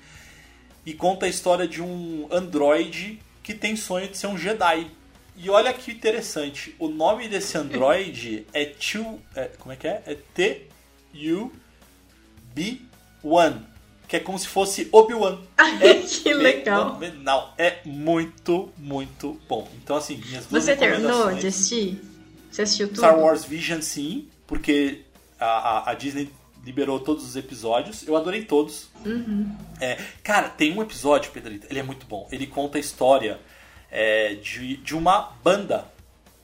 E conta a história de um androide que tem sonho de ser um Jedi. E olha que interessante, o nome desse androide é é, como é que é? É T U B 1, que é como se fosse Obi-Wan. É que legal. Não, é muito, muito bom. Então assim, minhas duas Você terminou de assistir? Você assistiu tudo? Star Wars Vision sim, porque a, a, Disney liberou todos os episódios. Eu adorei todos. Uhum. É, cara, tem um episódio, Pedrito, ele é muito bom. Ele conta a história é, de, de uma banda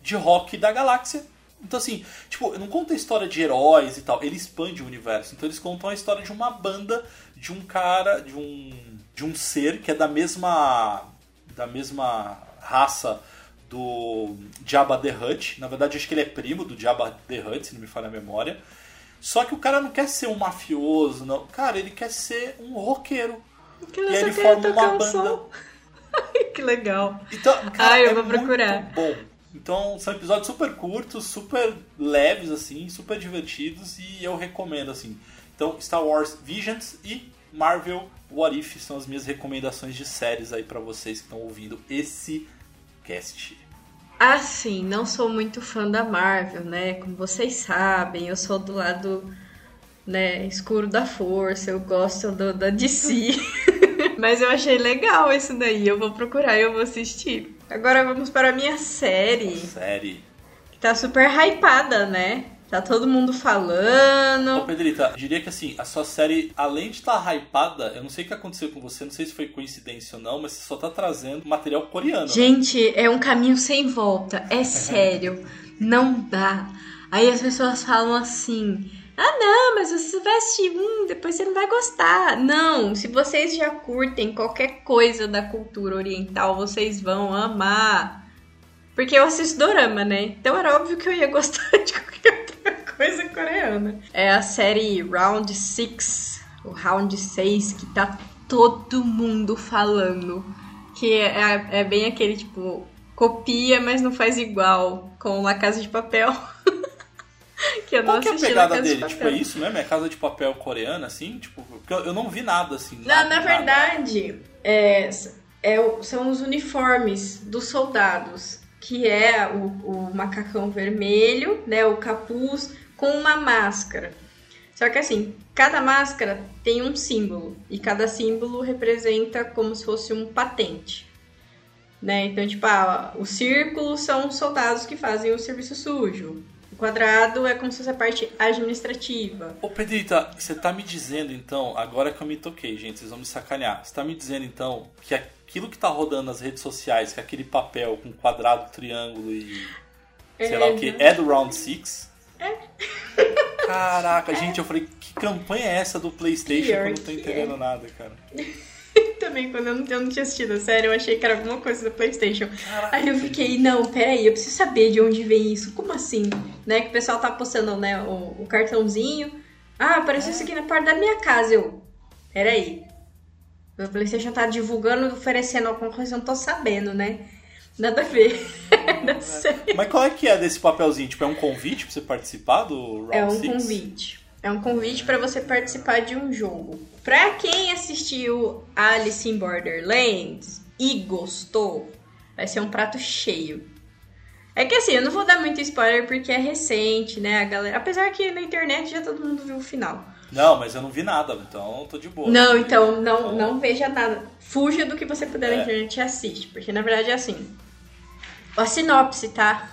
de rock da galáxia. Então, assim, tipo, não conta a história de heróis e tal, ele expande o universo. Então, eles contam a história de uma banda, de um cara, de um, de um ser que é da mesma, da mesma raça do Jabba the Hutt. Na verdade, acho que ele é primo do Jabba the Hutt, se não me falha a memória. Só que o cara não quer ser um mafioso, não. Cara, ele quer ser um roqueiro. Que e aí ele forma uma banda. que legal. Então, cara, Ai, eu é vou procurar. bom. Então, são episódios super curtos, super leves, assim, super divertidos e eu recomendo, assim. Então, Star Wars Visions e Marvel What If são as minhas recomendações de séries aí para vocês que estão ouvindo esse cast. Assim, não sou muito fã da Marvel, né? Como vocês sabem, eu sou do lado né, escuro da força, eu gosto do, da DC. Mas eu achei legal isso daí, eu vou procurar e eu vou assistir. Agora vamos para a minha série. Série. Que tá super hypada, né? Tá todo mundo falando. Ô, Pedrita, diria que assim, a sua série, além de estar tá hypada, eu não sei o que aconteceu com você, não sei se foi coincidência ou não, mas você só tá trazendo material coreano. Né? Gente, é um caminho sem volta. É sério. não dá. Aí as pessoas falam assim. Ah, não, mas você vai assistir, hum, depois você não vai gostar. Não, se vocês já curtem qualquer coisa da cultura oriental, vocês vão amar. Porque eu assisto dorama, né? Então era óbvio que eu ia gostar de qualquer coisa coreana. É a série Round 6, o Round 6, que tá todo mundo falando. Que é, é bem aquele tipo, copia, mas não faz igual, com La Casa de Papel. que eu Qual não que é a pegada dele? De tipo, é isso mesmo? É Casa de Papel coreana, assim? Tipo, eu não vi nada assim. Não, nada, na verdade, é, é, são os uniformes dos soldados. Que é o, o macacão vermelho, né? O capuz com uma máscara. Só que assim, cada máscara tem um símbolo e cada símbolo representa como se fosse um patente. Né? Então, tipo, ah, o círculo são os soldados que fazem o serviço sujo. O quadrado é como se fosse a parte administrativa. Ô Pedrita, você tá me dizendo então, agora que eu me toquei, gente, vocês vão me sacanear. Você tá me dizendo então que aquilo que tá rodando nas redes sociais, que é aquele papel com quadrado, triângulo e sei É, lá o que, né? é do Round 6? É. Caraca, gente, eu falei, que campanha é essa do Playstation que eu não tô entendendo é. nada, cara. Também, quando eu não, eu não tinha assistido a série, eu achei que era alguma coisa do PlayStation. Caraca, Aí eu fiquei, não, peraí, eu preciso saber de onde vem isso. Como assim? Né? Que o pessoal tá postando, né, o, o cartãozinho. Ah, apareceu isso aqui na porta da minha casa. Eu, peraí. O PlayStation tá divulgando, oferecendo alguma coisa, eu não tô sabendo, né? Nada a ver. Série. Mas qual é que é desse papelzinho? Tipo, é um convite pra você participar do Round É um 6? convite. É um convite pra você participar de um jogo. Pra quem assistiu Alice in Borderlands e gostou, vai ser um prato cheio. É que assim, eu não vou dar muito spoiler porque é recente, né, a galera. Apesar que na internet já todo mundo viu o final. Não, mas eu não vi nada, então eu tô de boa. Não, então não, não veja nada. Fuja do que você puder É. na internet e assiste. Porque na verdade é assim. A sinopse, tá?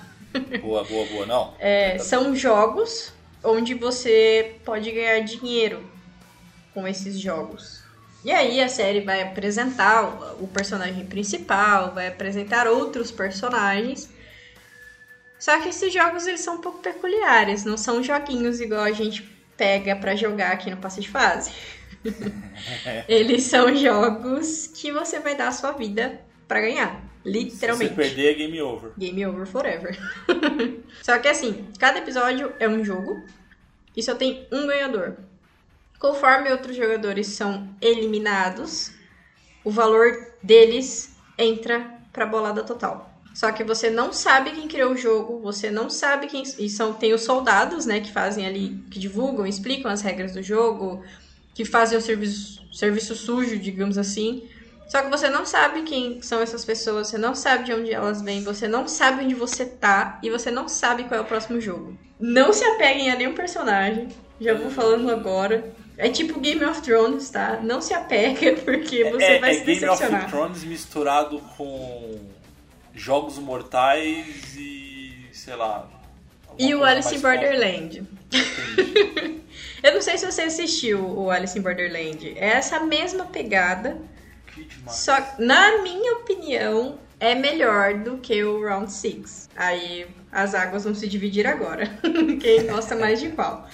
Boa, boa, boa. Não. É, são jogos onde você pode ganhar dinheiro com esses jogos. E aí a série vai apresentar o personagem principal, vai apresentar outros personagens. Só que esses jogos eles são um pouco peculiares, não são joguinhos igual a gente pega pra jogar aqui no passe de fase. eles são jogos que você vai dar a sua vida pra ganhar, literalmente. Se você perder, é game over. Game over forever. só que assim, cada episódio é um jogo e só tem um ganhador. Conforme outros jogadores são eliminados, o valor deles entra pra bolada total. Só que você não sabe quem criou o jogo, você não sabe quem. E são, tem os soldados, né, que fazem ali, que divulgam, explicam as regras do jogo, que fazem o serviço, serviço sujo, digamos assim. Só que você não sabe quem são essas pessoas, você não sabe de onde elas vêm, você não sabe onde você tá e você não sabe qual é o próximo jogo. Não se apeguem a nenhum personagem, já vou falando agora. É tipo Game of Thrones, tá? Não se apega porque você é, vai é se Game of decepcionar. Thrones misturado com jogos mortais e sei lá. E o Alice in Borderland. Eu não sei se você assistiu o Alice in Borderland. É essa mesma pegada. Só na minha opinião é melhor do que o Round 6. Aí as águas vão se dividir agora. Quem gosta mais de qual.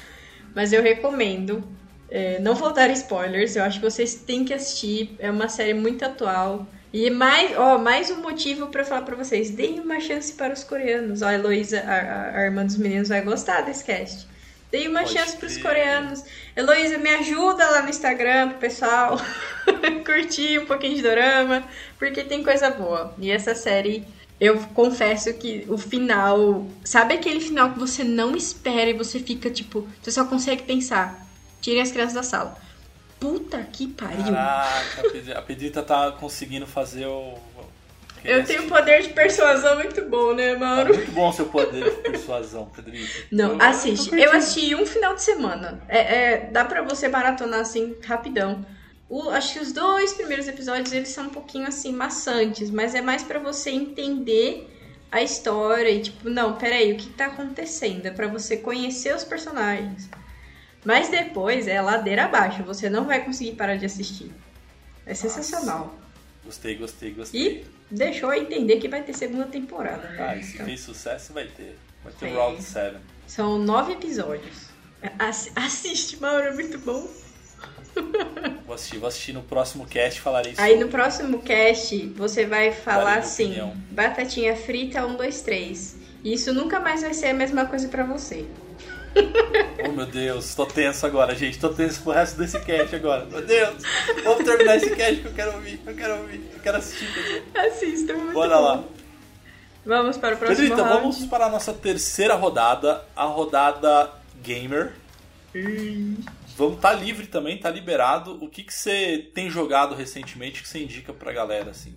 Mas eu recomendo. É, não vou dar spoilers, eu acho que vocês têm que assistir. É uma série muito atual. E mais, ó, mais um motivo pra falar pra vocês: deem uma chance para os coreanos. Ó, a Heloísa, a- a irmã dos meninos, vai gostar desse cast. Deem uma Pode chance pros crer. coreanos. Heloísa, me ajuda lá no Instagram pro pessoal curtir um pouquinho de dorama, porque tem coisa boa. E essa série, eu confesso que o final. Sabe aquele final que você não espera e você fica tipo. Você só consegue pensar. Tirem as crianças da sala. Puta que pariu. Caraca, a Pedrita tá conseguindo fazer o. Eu tenho um poder de persuasão muito bom, né, Mauro? muito bom seu poder de persuasão, Pedrita. Não, Eu- assiste. Eu assisti um final de semana. É, é, dá pra você maratonar assim rapidão. O- acho que os dois primeiros episódios eles são um pouquinho assim maçantes, mas é mais pra você entender a história e tipo, não, peraí, o que tá acontecendo? É pra você conhecer os personagens. Mas depois é ladeira abaixo, você não vai conseguir parar de assistir. É sensacional. Gostei, gostei, gostei. E deixou eu entender que vai ter segunda temporada. né? Ah, se Então, fez sucesso, vai ter. Vai ter o Round 7. São nove episódios. Assi- assiste, Mauro, é muito bom. Vou assistir, vou assistir no próximo cast falarei isso. Aí no próximo cast você vai falar assim: opinião. batatinha frita, um, dois, três. E isso nunca mais vai ser a mesma coisa pra você. Oh meu Deus, tô tenso agora, gente. Tô tenso pro resto desse cast agora. Meu Deus, vamos terminar esse cast que eu quero ouvir. Eu quero ouvir, eu quero assistir. Assista, muito Bora bom. lá. Vamos para o próximo Pedrita, round. vamos para a nossa terceira rodada, a rodada gamer. Vamos tá livre também, tá liberado. O que que você tem jogado recentemente que você indica pra galera assim?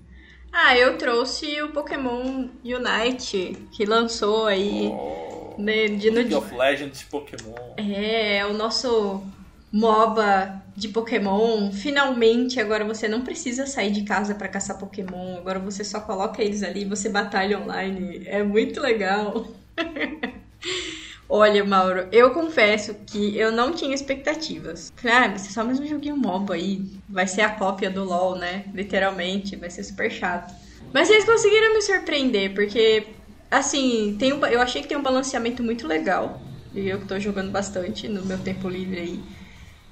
Ah, eu trouxe o Pokémon Unite, que lançou aí Oh, né, de no League of Legends Pokémon. É, o nosso MOBA de Pokémon. Finalmente, agora você não precisa sair de casa para caçar Pokémon. Agora você só coloca eles ali e você batalha online. É muito legal. Olha, Mauro, eu confesso que eu não tinha expectativas. Falei, ah, vai ser só mais um joguinho MOBA aí. Vai ser a cópia do LoL, né? Literalmente, vai ser super chato. Mas eles conseguiram me surpreender, porque, assim, tem um, eu achei que tem um balanceamento muito legal. E eu que tô jogando bastante no meu tempo livre aí.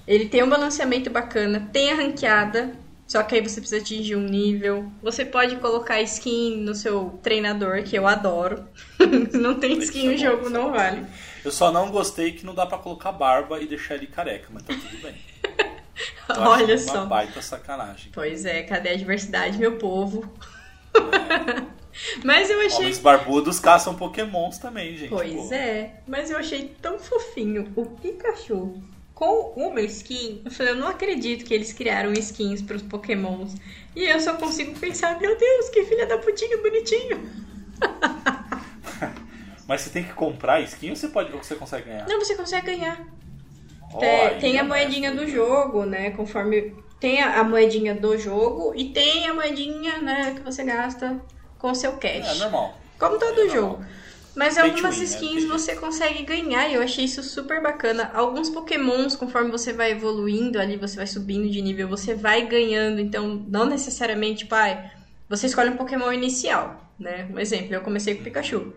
Ele tem um balanceamento bacana, tem a ranqueada, só que aí você precisa atingir um nível. Você pode colocar skin no seu treinador, que eu adoro. não tem skin no jogo, não vale. Eu só não gostei que não dá para colocar barba e deixar ele careca, mas tá tudo bem. Olha só. Uma baita sacanagem. Pois é, cadê a diversidade, meu povo? É. mas eu achei. Homens barbudos caçam pokémons também, gente. Pois pô. é, mas eu achei tão fofinho o Pikachu com uma skin. Eu falei, eu não acredito que eles criaram skins para os pokémons. E eu só consigo pensar, meu Deus, que filha da putinha bonitinho. Mas você tem que comprar skin ou você, pode, ou você consegue ganhar? Não, você consegue ganhar. Oh, tem, tem a moedinha do jogo, né? Conforme. Tem a, a, moedinha do jogo e tem a moedinha, né, que você gasta com o seu cash. É normal. Como todo é jogo. Normal. Mas algumas win, né? skins né? você consegue ganhar e eu achei isso super bacana. Alguns pokémons, conforme você vai evoluindo ali, você vai subindo de nível, você vai ganhando. Então, não necessariamente, pai, você escolhe um pokémon inicial, né? Um exemplo, eu comecei com o Pikachu.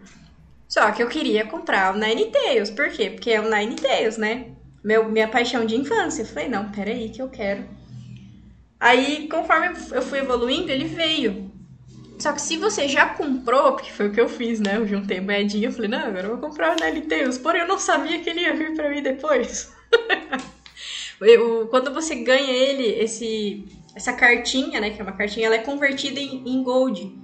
Só que eu queria comprar o Ninetales. Por quê? Porque é o Ninetales, né? Meu, minha paixão de infância. Eu falei, não, peraí que eu quero. Aí, conforme eu fui evoluindo, ele veio. Só que se você já comprou, porque foi o que eu fiz, né? Eu juntei moedinha, eu falei, não, agora eu vou comprar o Ninetales. Porém, eu não sabia que ele ia vir pra mim depois. eu, quando você ganha ele, esse, essa cartinha, né? Que é uma cartinha, ela é convertida em, em gold.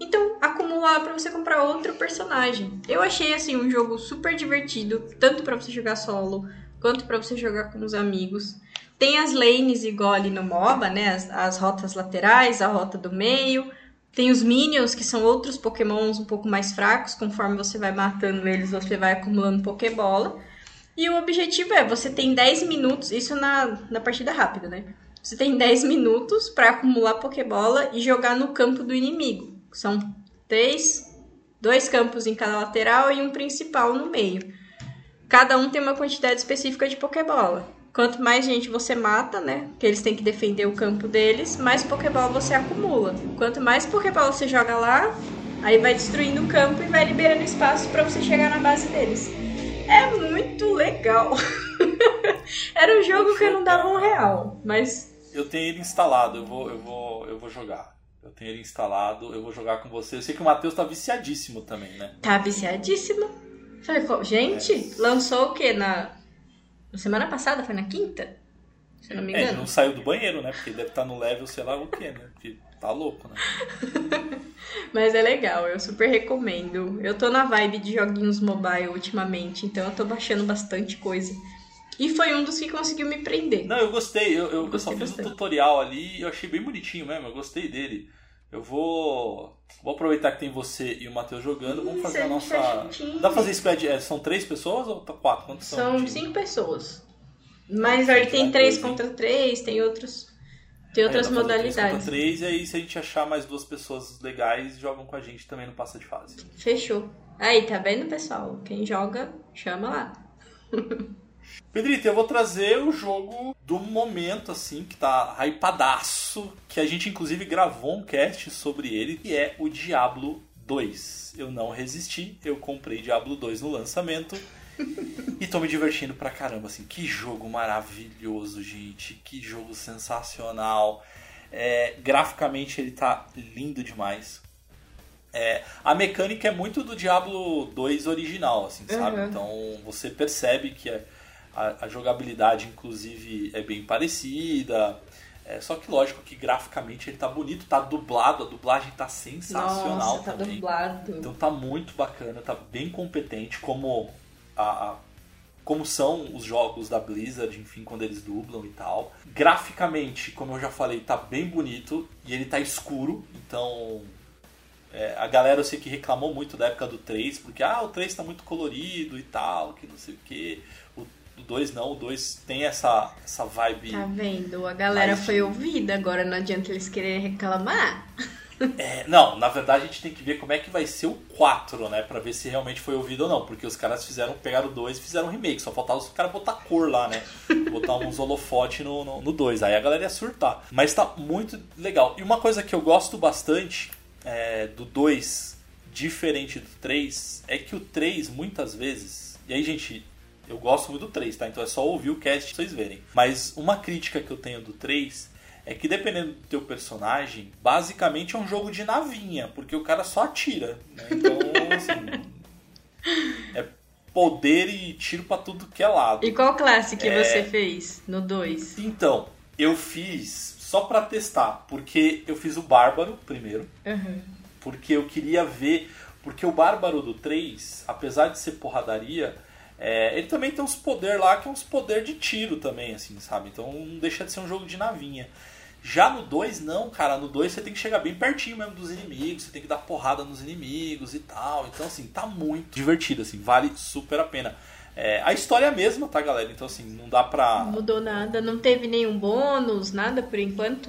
Então, acumular para você comprar outro personagem. Eu achei assim um jogo super divertido, tanto para você jogar solo quanto para você jogar com os amigos. Tem as lanes igual ali no MOBA, né? As, as, rotas laterais, a rota do meio. Tem os minions, que são outros pokémons um pouco mais fracos. Conforme você vai matando eles, você vai acumulando pokébola. E o objetivo é, você tem 10 minutos, isso na, na partida rápida, né? Você tem 10 minutos para acumular pokébola e jogar no campo do inimigo. São três, dois campos em cada lateral e um principal no meio. Cada um tem uma quantidade específica de Pokébola. Quanto mais gente você mata, né? Que eles têm que defender o campo deles, mais Pokébola você acumula. Quanto mais Pokébola você joga lá, aí vai destruindo o campo e vai liberando espaço para você chegar na base deles. É muito legal. Era um jogo que eu não dava um real, mas eu tenho ele instalado, eu vou, eu vou, eu vou jogar. Eu tenho ele instalado, eu vou jogar com você. Eu sei que o Matheus tá viciadíssimo também, né? Tá viciadíssimo. Falei, gente, é. lançou o quê? Na... na semana passada? Foi na quinta? Se eu não me engano. É, ele não saiu do banheiro, né? Porque deve estar tá no level, sei lá o quê, né? Porque tá louco, né? Mas é legal, eu super recomendo. Eu tô na vibe de joguinhos mobile ultimamente, então eu tô baixando bastante coisa. E foi um dos que conseguiu me prender. Não, eu gostei. Eu, eu, eu só fiz bastante. um tutorial ali e eu achei bem bonitinho mesmo. Eu gostei dele. Eu vou. Vou aproveitar que tem você e o Matheus jogando. Vamos fazer a nossa. Dá pra fazer squad? É, são três pessoas ou quatro? Quantos são? São cinco pessoas. Mas aí tem três contra três, tem outros. Tem outras aí modalidades. Três contra três, e aí se a gente achar mais duas pessoas legais, jogam com a gente também no Passa de Fase. Fechou. Aí, tá vendo, pessoal? Quem joga, chama lá. Pedrito, eu vou trazer o jogo do momento, assim, que tá hypadaço, que a gente inclusive gravou um cast sobre ele, que é o Diablo 2. Eu não resisti, eu comprei Diablo 2 no lançamento e tô me divertindo pra caramba, assim. Que jogo maravilhoso, gente. Que jogo sensacional. É, graficamente ele tá lindo demais. É, a mecânica é muito do Diablo 2 original, assim, sabe? Uhum. Então você percebe que é a, a jogabilidade, inclusive, é bem parecida. É, só que lógico que graficamente ele tá bonito, tá dublado, a dublagem tá sensacional Nossa, tá também. Dublado. Então tá muito bacana, tá bem competente, como a, a, como são os jogos da Blizzard, enfim, quando eles dublam e tal. Graficamente, como eu já falei, tá bem bonito e ele tá escuro, então é, a galera eu sei que reclamou muito da época do 3, porque ah, o 3 tá muito colorido e tal, que não sei o que do 2 não, o 2 tem essa, essa vibe. Tá vendo? A galera foi ouvida, agora não adianta eles quererem reclamar. É, não, na verdade a gente tem que ver como é que vai ser o 4, né? Pra ver se realmente foi ouvido ou não. Porque os caras fizeram, pegaram o 2 e fizeram um remake. Só faltava os caras botar cor lá, né? Botar uns holofote no 2. Aí a galera ia surtar. Mas tá muito legal. E uma coisa que eu gosto bastante é, do 2, diferente do 3, é que o 3, muitas vezes. E aí, gente, eu gosto muito do 3, tá? Então é só ouvir o cast pra vocês verem. Mas uma crítica que eu tenho do 3 é que dependendo do teu personagem, basicamente é um jogo de navinha, porque o cara só atira. Né? Então, assim. é poder e tiro para tudo que é lado. E qual classe que é... você fez no 2? Então, eu fiz só para testar, porque eu fiz o Bárbaro primeiro. Uhum. Porque eu queria ver. Porque o Bárbaro do 3, apesar de ser porradaria, é, ele também tem uns poder lá que é uns poder de tiro também, assim, sabe? Então não deixa de ser um jogo de navinha. Já no 2, não, cara. No 2 você tem que chegar bem pertinho mesmo dos inimigos, você tem que dar porrada nos inimigos e tal. Então, assim, tá muito divertido, assim, vale super a pena. É, a história é a mesma, tá, galera? Então, assim, não dá pra. Mudou nada, não teve nenhum bônus, nada por enquanto?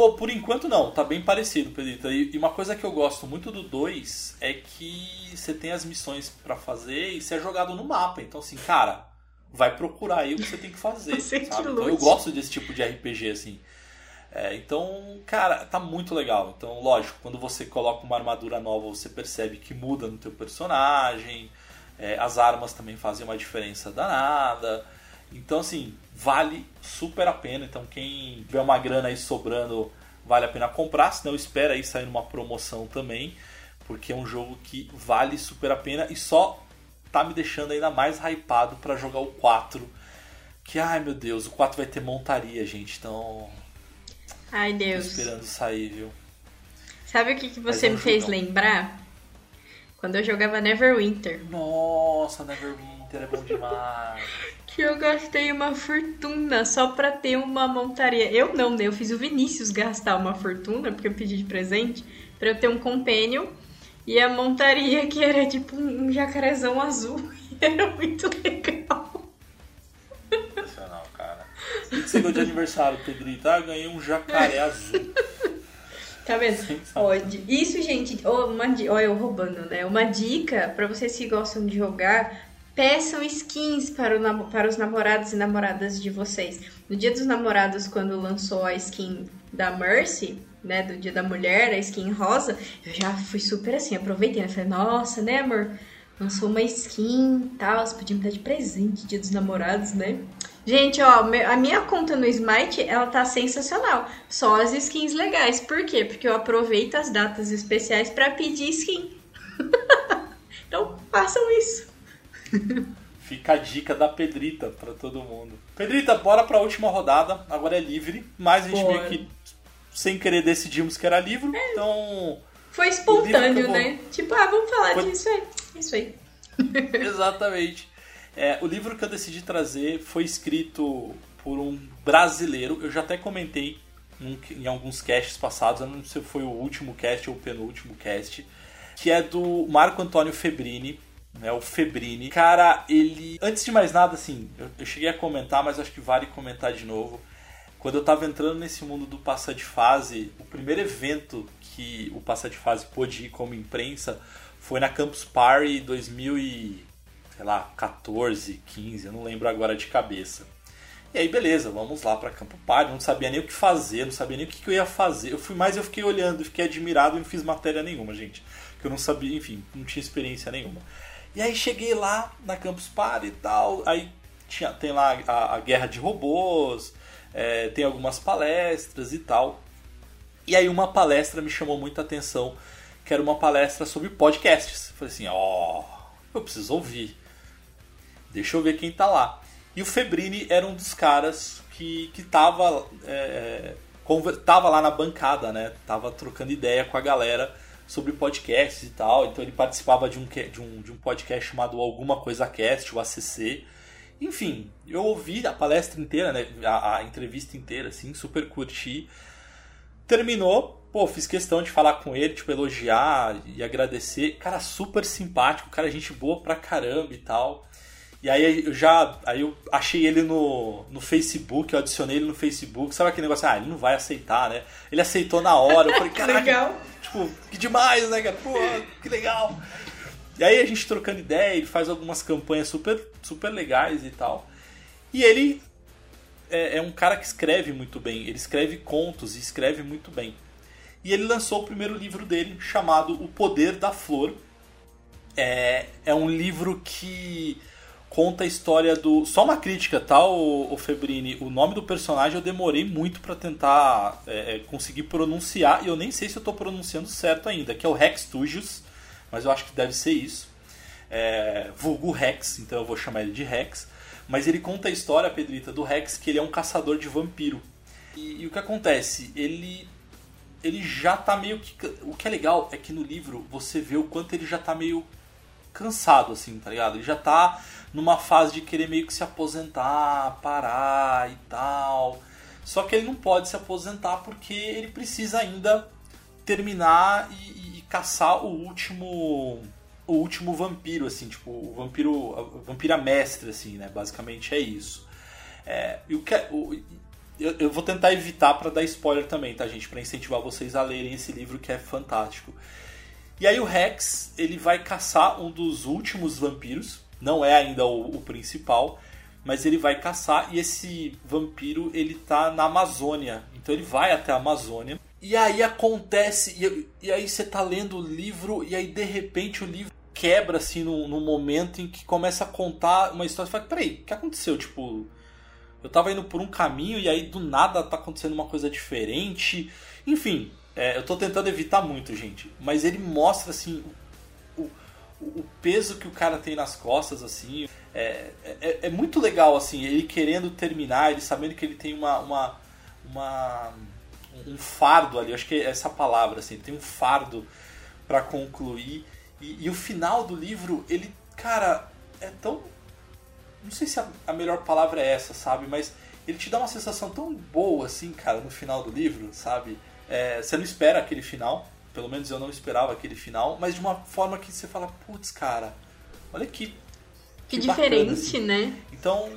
Pô, por enquanto não, tá bem parecido, Pedrita. E uma coisa que eu gosto muito do 2 é que você tem as missões para fazer e você é jogado no mapa. Então, assim, cara, vai procurar aí o que você tem que fazer. sabe? Então, eu gosto desse tipo de RPG, assim. É, então, cara, tá muito legal. Então, lógico, quando você coloca uma armadura nova, você percebe que muda no teu personagem. É, as armas também fazem uma diferença danada. Então, assim, vale super a pena. Então, quem tiver uma grana aí sobrando, vale a pena comprar. Senão, espera aí sair numa promoção também. Porque é um jogo que vale super a pena e só tá me deixando ainda mais hypado para jogar o 4. Que, ai meu Deus, o 4 vai ter montaria, gente. Então, Ai, Deus. Tô esperando sair, viu? Sabe o que, que você me fez lembrar? Quando eu jogava Neverwinter. Nossa, Neverwinter é bom demais. que eu gastei uma fortuna só pra ter uma montaria. Eu não, né? Eu fiz o Vinícius gastar uma fortuna, porque eu pedi de presente, pra eu ter um companion. E a montaria que era tipo um jacarezão azul. Era muito legal. O que você ganhou de aniversário, Pedrito? Ah, ganhei um jacaré azul. Tá vendo? Ó, isso, gente, ó, uma, ó, eu roubando, né? Uma dica para vocês que gostam de jogar, peçam skins para, o, para os namorados e namoradas de vocês. No dia dos namorados, quando lançou a skin da Mercy, né, do dia da mulher, a skin rosa, eu já fui super assim, aproveitei, né? Falei, nossa, né, amor? Lançou uma skin e tal, você podia me dar de presente, dia dos namorados, né? Gente, ó, a minha conta no Smite, ela tá sensacional. Só as skins legais. Por quê? Porque eu aproveito as datas especiais para pedir skin. então, façam isso. Fica a dica da Pedrita para todo mundo. Pedrita, bora pra última rodada. Agora é livre, mas a gente bora. meio que sem querer decidimos que era livre, é. então foi espontâneo, né? Tipo, ah, vamos falar Foi... disso aí. Isso aí. Exatamente. É, o livro que eu decidi trazer foi escrito por um brasileiro. Eu já até comentei em, em alguns casts passados, eu não sei se foi o último cast ou o penúltimo cast, que é do Marco Antônio Febrini, né, o Febrini. Cara, ele. Antes de mais nada, assim, eu, eu, cheguei a comentar, mas acho que vale comentar de novo. Quando eu tava entrando nesse mundo do Passa de Fase, o primeiro evento que o Passa de Fase pôde ir como imprensa foi na Campus Party 2000 e sei lá, 14, 15, eu não lembro agora de cabeça. E aí, beleza, vamos lá para Campo Party. Não sabia nem o que fazer, não sabia nem o que, eu ia fazer. Eu fui mais, eu fiquei olhando, fiquei admirado e não fiz matéria nenhuma, gente. Que eu não sabia, enfim, não tinha experiência nenhuma. E aí cheguei lá na Campus Party e tal. Aí tinha, tem lá a, a guerra de robôs, é, tem algumas palestras e tal. E aí uma palestra me chamou muita atenção, que era uma palestra sobre podcasts. falei assim, ó, oh, eu preciso ouvir. Deixa eu ver quem tá lá. E o Febrini era um dos caras que, que tava, é, tava lá na bancada, né? Tava trocando ideia com a galera sobre podcasts e tal. Então ele participava de um, de um, de um podcast chamado Alguma Coisa Cast, o ACC. Enfim, eu ouvi a palestra inteira, né? A, a entrevista inteira, assim, super curti. Terminou, pô, fiz questão de falar com ele, tipo, elogiar e agradecer. Cara, super simpático, cara, gente boa pra caramba e tal. E aí eu já aí eu achei ele no, no Facebook, eu adicionei ele no Facebook. Sabe aquele negócio? Ah, ele não vai aceitar, né? Ele aceitou na hora. Eu falei, caraca, legal. Tipo, que demais, né, cara? Pô, que legal. E aí a gente trocando ideia, ele faz algumas campanhas super, super legais e tal. E ele é, é um cara que escreve muito bem. Ele escreve contos e escreve muito bem. E ele lançou o primeiro livro dele, chamado O Poder da Flor. É, é um livro que conta a história do. Só uma crítica, tá, o, o Febrini? O nome do personagem eu demorei muito para tentar é, é, conseguir pronunciar, e eu nem sei se eu tô pronunciando certo ainda, que é o Rex Tugius, mas eu acho que deve ser isso. É, vulgo Rex, então eu vou chamar ele de Rex. Mas ele conta a história, Pedrita, do Rex, que ele é um caçador de vampiro. E, e o que acontece? Ele ele já tá meio que. O que é legal é que no livro você vê o quanto ele já tá meio cansado, assim, tá ligado? Ele já tá numa fase de querer meio que se aposentar, parar e tal. Só que ele não pode se aposentar porque ele precisa ainda terminar e, e caçar o último o último vampiro, assim, tipo, o vampiro, a vampira mestre, assim, né? Basicamente é isso. É, e o que, é, o, eu, eu, vou tentar evitar para dar spoiler também, tá, gente? Para incentivar vocês a lerem esse livro que é fantástico. E aí o Rex, ele vai caçar um dos últimos vampiros, não é ainda o, o principal, mas ele vai caçar e esse vampiro ele tá na Amazônia. Então ele vai até a Amazônia. E aí acontece, e, e aí você tá lendo o livro e aí de repente o livro quebra assim no, no momento em que começa a contar uma história. Você fala, peraí, o que aconteceu? Tipo, eu tava indo por um caminho e aí do nada tá acontecendo uma coisa diferente. Enfim, é, eu tô tentando evitar muito, gente. Mas ele mostra assim o peso que o cara tem nas costas, assim, é, é, é, muito legal, assim, ele querendo terminar, ele sabendo que ele tem uma, uma, uma um fardo ali, acho que é essa palavra, assim, tem um fardo para concluir, e, e, o final do livro, ele, cara, é tão, não sei se a, a melhor palavra é essa, sabe, mas ele te dá uma sensação tão boa, assim, cara, no final do livro, sabe, é, você não espera aquele final, pelo menos eu não esperava aquele final, mas de uma forma que você fala, putz, cara, olha que. Que, que diferente, bacana, assim. né? Então,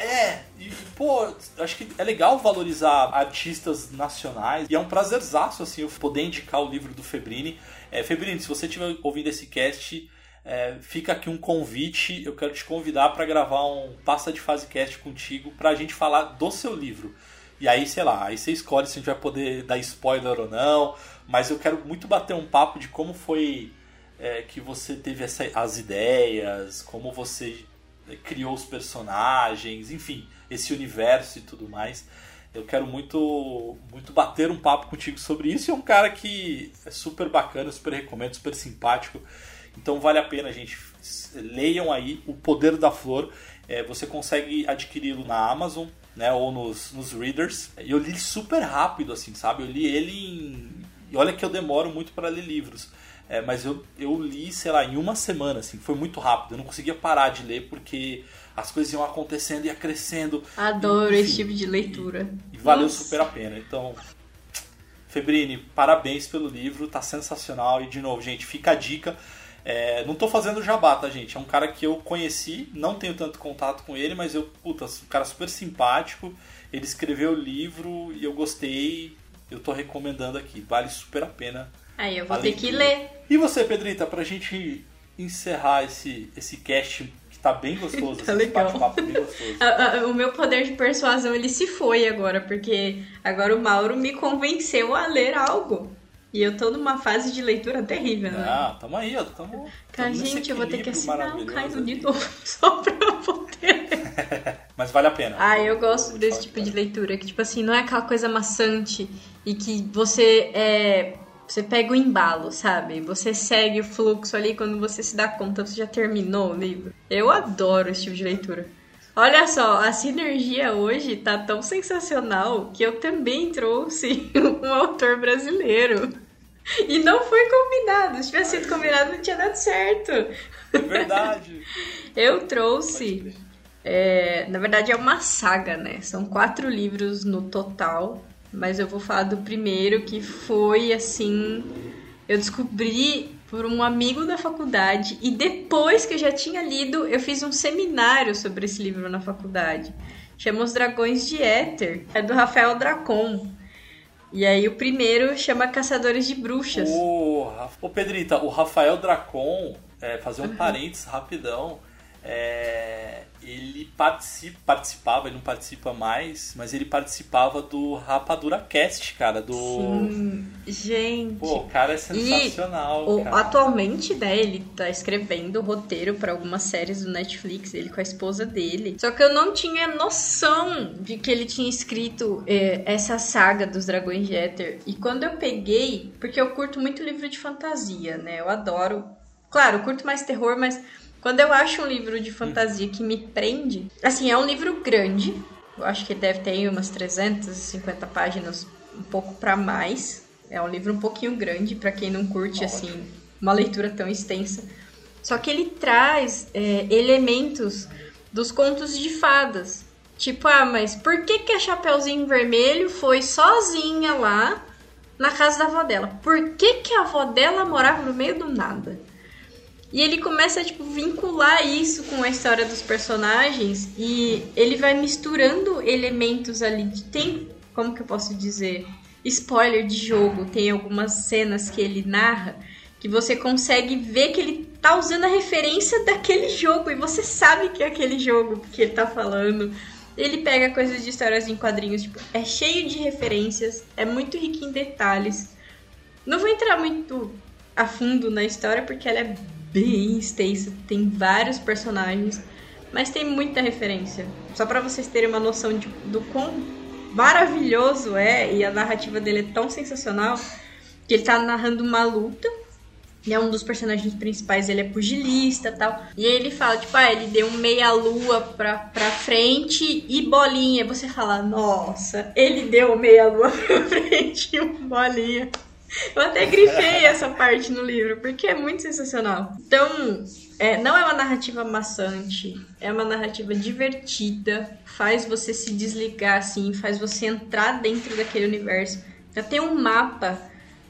é, e pô, acho que é legal valorizar artistas nacionais e é um prazerzaço, assim, eu poder indicar o livro do Febrini. É, Febrini, se você estiver ouvindo esse cast, é, fica aqui um convite, eu quero te convidar para gravar um Passa de Fase Cast contigo para a gente falar do seu livro. E aí, sei lá, aí você escolhe se a gente vai poder dar spoiler ou não, mas eu quero muito bater um papo de como foi é, que você teve essa, as ideias, como você é, criou os personagens, enfim, esse universo e tudo mais. Eu quero muito, muito bater um papo contigo sobre isso. É um cara que é super bacana, super recomendo, super simpático. Então vale a pena, gente. Leiam aí O Poder da Flor. É, você consegue adquiri-lo na Amazon, né? Ou nos, nos readers. Eu li super rápido, assim, sabe? Eu li ele em e olha que eu demoro muito para ler livros. É, mas eu, eu li, sei lá, em uma semana, assim, foi muito rápido. Eu não conseguia parar de ler porque as coisas iam acontecendo e crescendo. Adoro esse tipo de leitura. E, e valeu Nossa. super a pena. Então, Febrini, parabéns pelo livro, tá sensacional. E de novo, gente, fica a dica. É, não tô fazendo jabá, tá, gente? É um cara que eu conheci, não tenho tanto contato com ele, mas eu, puta, um cara super simpático. Ele escreveu o livro e eu gostei eu tô recomendando aqui. Vale super a pena. Aí eu vou ter que ler. E você, Pedrita, pra gente encerrar esse, esse cast que tá bem gostoso. tá legal. Bem gostoso. o meu poder de persuasão ele se foi agora, porque agora o Mauro me convenceu a ler algo. E eu tô numa fase de leitura terrível, né? Ah, tamo aí, ó. Tamo, Cara, tamo gente, eu vou ter que assinar um Caio de novo só pra poder. Mas vale a pena. Ah, eu gosto desse tipo de leitura, que tipo assim, não é aquela coisa maçante e que você é. Você pega o embalo, sabe? Você segue o fluxo ali quando você se dá conta, você já terminou o livro. Eu adoro esse tipo de leitura. Olha só, a sinergia hoje tá tão sensacional que eu também trouxe um autor brasileiro. E não foi combinado. Se tivesse sido combinado, não tinha dado certo. É verdade. eu trouxe. É, na verdade, é uma saga, né? São quatro livros no total. Mas eu vou falar do primeiro que foi assim. Eu descobri por um amigo da faculdade e depois que eu já tinha lido, eu fiz um seminário sobre esse livro na faculdade. Chama Os Dragões de Éter, é do Rafael Dracon. E aí o primeiro chama Caçadores de Bruxas. Ô, oh, Pedrita, o Rafael Dracon, é, fazer um uhum. parênteses rapidão, é, ele participa, participava, ele não participa mais, mas ele participava do Rapadura Cast, cara, do... Sim, gente... Pô, o cara é sensacional, cara. Atualmente, né, ele tá escrevendo roteiro para algumas séries do Netflix, ele com a esposa dele. Só que eu não tinha noção de que ele tinha escrito é, essa saga dos Dragões de Éter. E quando eu peguei, porque eu curto muito livro de fantasia, né, eu adoro... Claro, eu curto mais terror, mas quando eu acho um livro de fantasia que me prende, assim, é um livro grande. Eu acho que deve ter umas 350 páginas, um pouco para mais. É um livro um pouquinho grande para quem não curte assim uma leitura tão extensa. Só que ele traz é, elementos dos contos de fadas. Tipo, ah, mas por que, que a Chapeuzinho Vermelho foi sozinha lá na casa da avó dela? Por que, que a avó dela morava no meio do nada? E ele começa a tipo, vincular isso com a história dos personagens e ele vai misturando elementos ali. De, tem, como que eu posso dizer? Spoiler de jogo. Tem algumas cenas que ele narra que você consegue ver que ele tá usando a referência daquele jogo e você sabe que é aquele jogo que ele tá falando. Ele pega coisas de histórias em quadrinhos, tipo, é cheio de referências, é muito rico em detalhes. Não vou entrar muito a fundo na história porque ela é bem extensa, tem vários personagens, mas tem muita referência. Só para vocês terem uma noção de, do quão maravilhoso é e a narrativa dele é tão sensacional que ele tá narrando uma luta. É um dos personagens principais, ele é pugilista tal. E aí ele fala, tipo, ah, ele deu um meia-lua pra, pra frente e bolinha. Você fala, nossa, ele deu meia-lua pra frente e bolinha. Eu até grifei essa parte no livro, porque é muito sensacional. Então, é, não é uma narrativa maçante, é uma narrativa divertida, faz você se desligar assim, faz você entrar dentro daquele universo. Já tem um mapa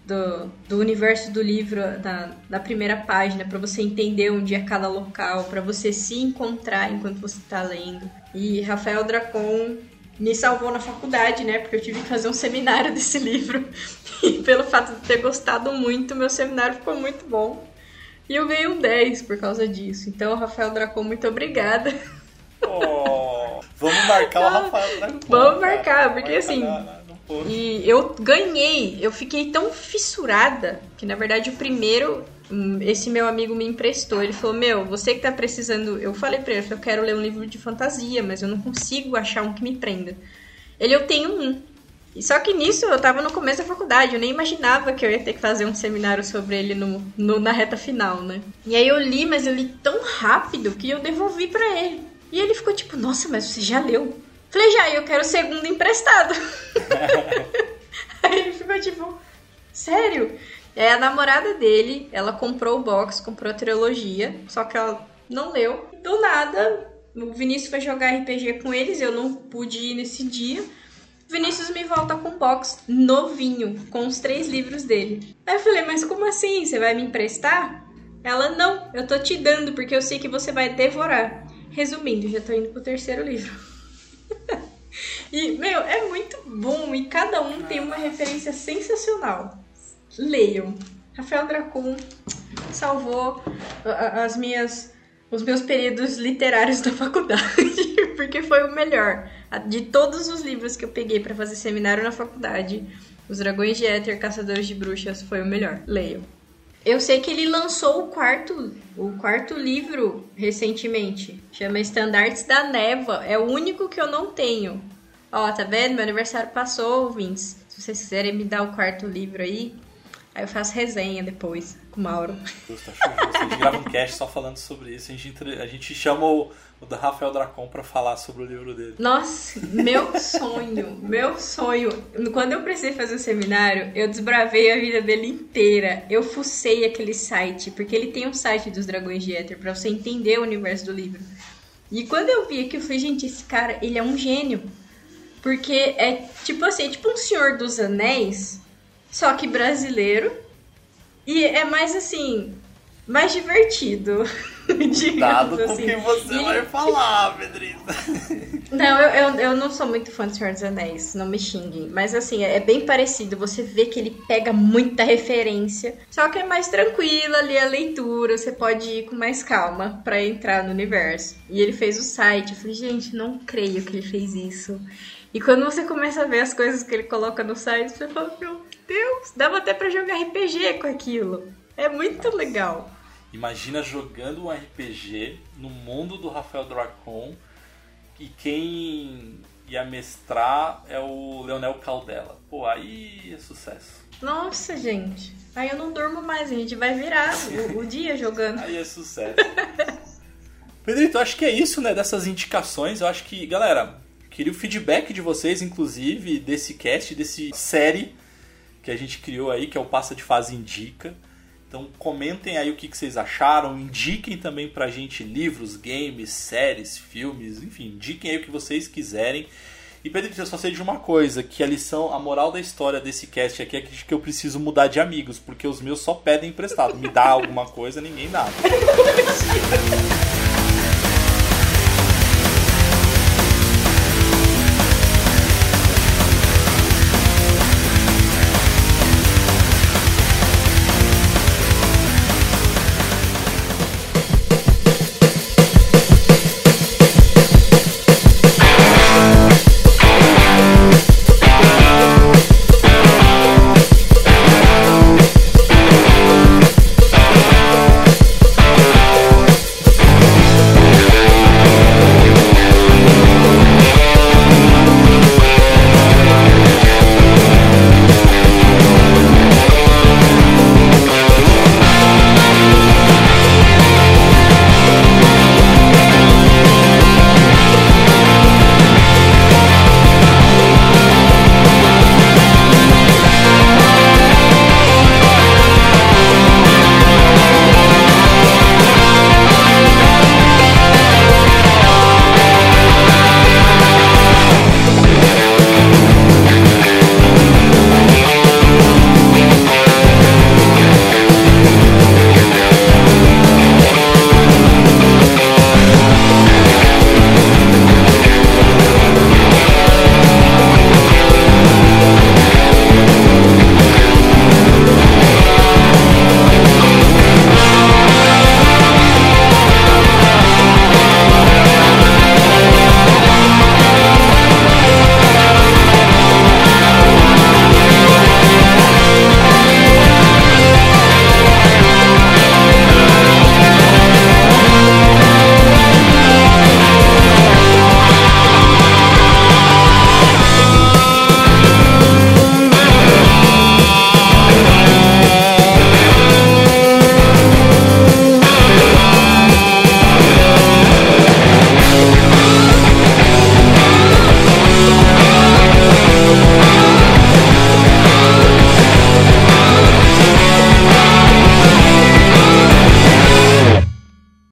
do, do universo do livro na, na primeira página, para você entender onde é cada local, para você se encontrar enquanto você está lendo. E Rafael Dracon me salvou na faculdade, né? Porque eu tive que fazer um seminário desse livro. E pelo fato de ter gostado muito, meu seminário ficou muito bom. E eu ganhei um 10 por causa disso. Então, Rafael Dracon, muito obrigada. Oh, vamos marcar o Rafael Dracon. Vamos marcar, porque assim. E eu ganhei, eu fiquei tão fissurada que na verdade o primeiro esse meu amigo me emprestou. Ele falou: Meu, você que tá precisando. Eu falei pra ele: Eu quero ler um livro de fantasia, mas eu não consigo achar um que me prenda. Ele: Eu tenho um. E só que nisso eu tava no começo da faculdade, eu nem imaginava que eu ia ter que fazer um seminário sobre ele no, no na reta final, né? E aí eu li, mas eu li tão rápido que eu devolvi para ele. E ele ficou tipo: Nossa, mas você já leu? Falei: Já, eu quero o segundo emprestado. aí ele ficou tipo: Sério? É a namorada dele, ela comprou o box, comprou a trilogia, só que ela não leu. Do nada, o Vinícius foi jogar RPG com eles, eu não pude ir nesse dia. Vinícius me volta com um box novinho, com os três livros dele. Aí eu falei, mas como assim? Você vai me emprestar? Ela, não, eu tô te dando porque eu sei que você vai devorar. Resumindo, já tô indo pro terceiro livro. e, meu, é muito bom e cada um tem uma referência sensacional leiam. Rafael Dracon salvou as minhas os meus períodos literários da faculdade, porque foi o melhor. De todos os livros que eu peguei para fazer seminário na faculdade, Os Dragões de Éter, Caçadores de Bruxas foi o melhor. Leiam. Eu sei que ele lançou o quarto, o quarto livro recentemente. Chama Estandartes da Neva. É o único que eu não tenho. Ó, tá vendo? Meu aniversário passou, ouvintes. Se vocês quiserem me dar o quarto livro aí, Aí eu faço resenha depois com o Mauro. Acho justo. A gente grava um cast só falando sobre isso. A gente, a gente chama o, o Rafael Dracon pra falar sobre o livro dele. Nossa, meu sonho, meu sonho. Quando eu precisei fazer o seminário, eu desbravei a vida dele inteira. Eu fucei aquele site, porque ele tem um site dos Dragões de Éter pra você entender o universo do livro. E quando eu vi aqui, eu falei, gente, esse cara, ele é um gênio. Porque é tipo assim, é tipo um Senhor dos Anéis, só que brasileiro. E é mais assim, mais divertido. Cuidado com o assim. que você e... vai falar, Pedrita. Não, eu, eu, eu, não sou muito fã de Senhor dos Anéis, não me xinguem. Mas assim, é bem parecido. Você vê que ele pega muita referência. Só que é mais tranquilo ali a leitura. Você pode ir com mais calma para entrar no universo. E ele fez o site. Eu falei, gente, não creio que ele fez isso. E quando você começa a ver as coisas que ele coloca no site, você fala, meu Deus, dava até pra jogar RPG com aquilo. É muito legal. Imagina jogando um RPG no mundo do Rafael Dracon e quem ia mestrar é o Leonel Caldela. Pô, aí é sucesso. Nossa, gente. Aí eu não durmo mais, a gente vai virar o, o dia jogando. Aí é sucesso. Pedrito, acho que é isso, né? Dessas indicações. Eu acho que, galera, queria o feedback de vocês, inclusive, desse cast, desse série que a gente criou aí, que é o Passa de Fase Indica. Então comentem aí o que, vocês acharam, indiquem também pra gente livros, games, séries, filmes, enfim, indiquem aí o que vocês quiserem. E Pedro, eu só sei de uma coisa, que a lição, a moral da história desse cast aqui é que eu preciso mudar de amigos, porque os meus só pedem emprestado. Me dá alguma coisa, ninguém dá.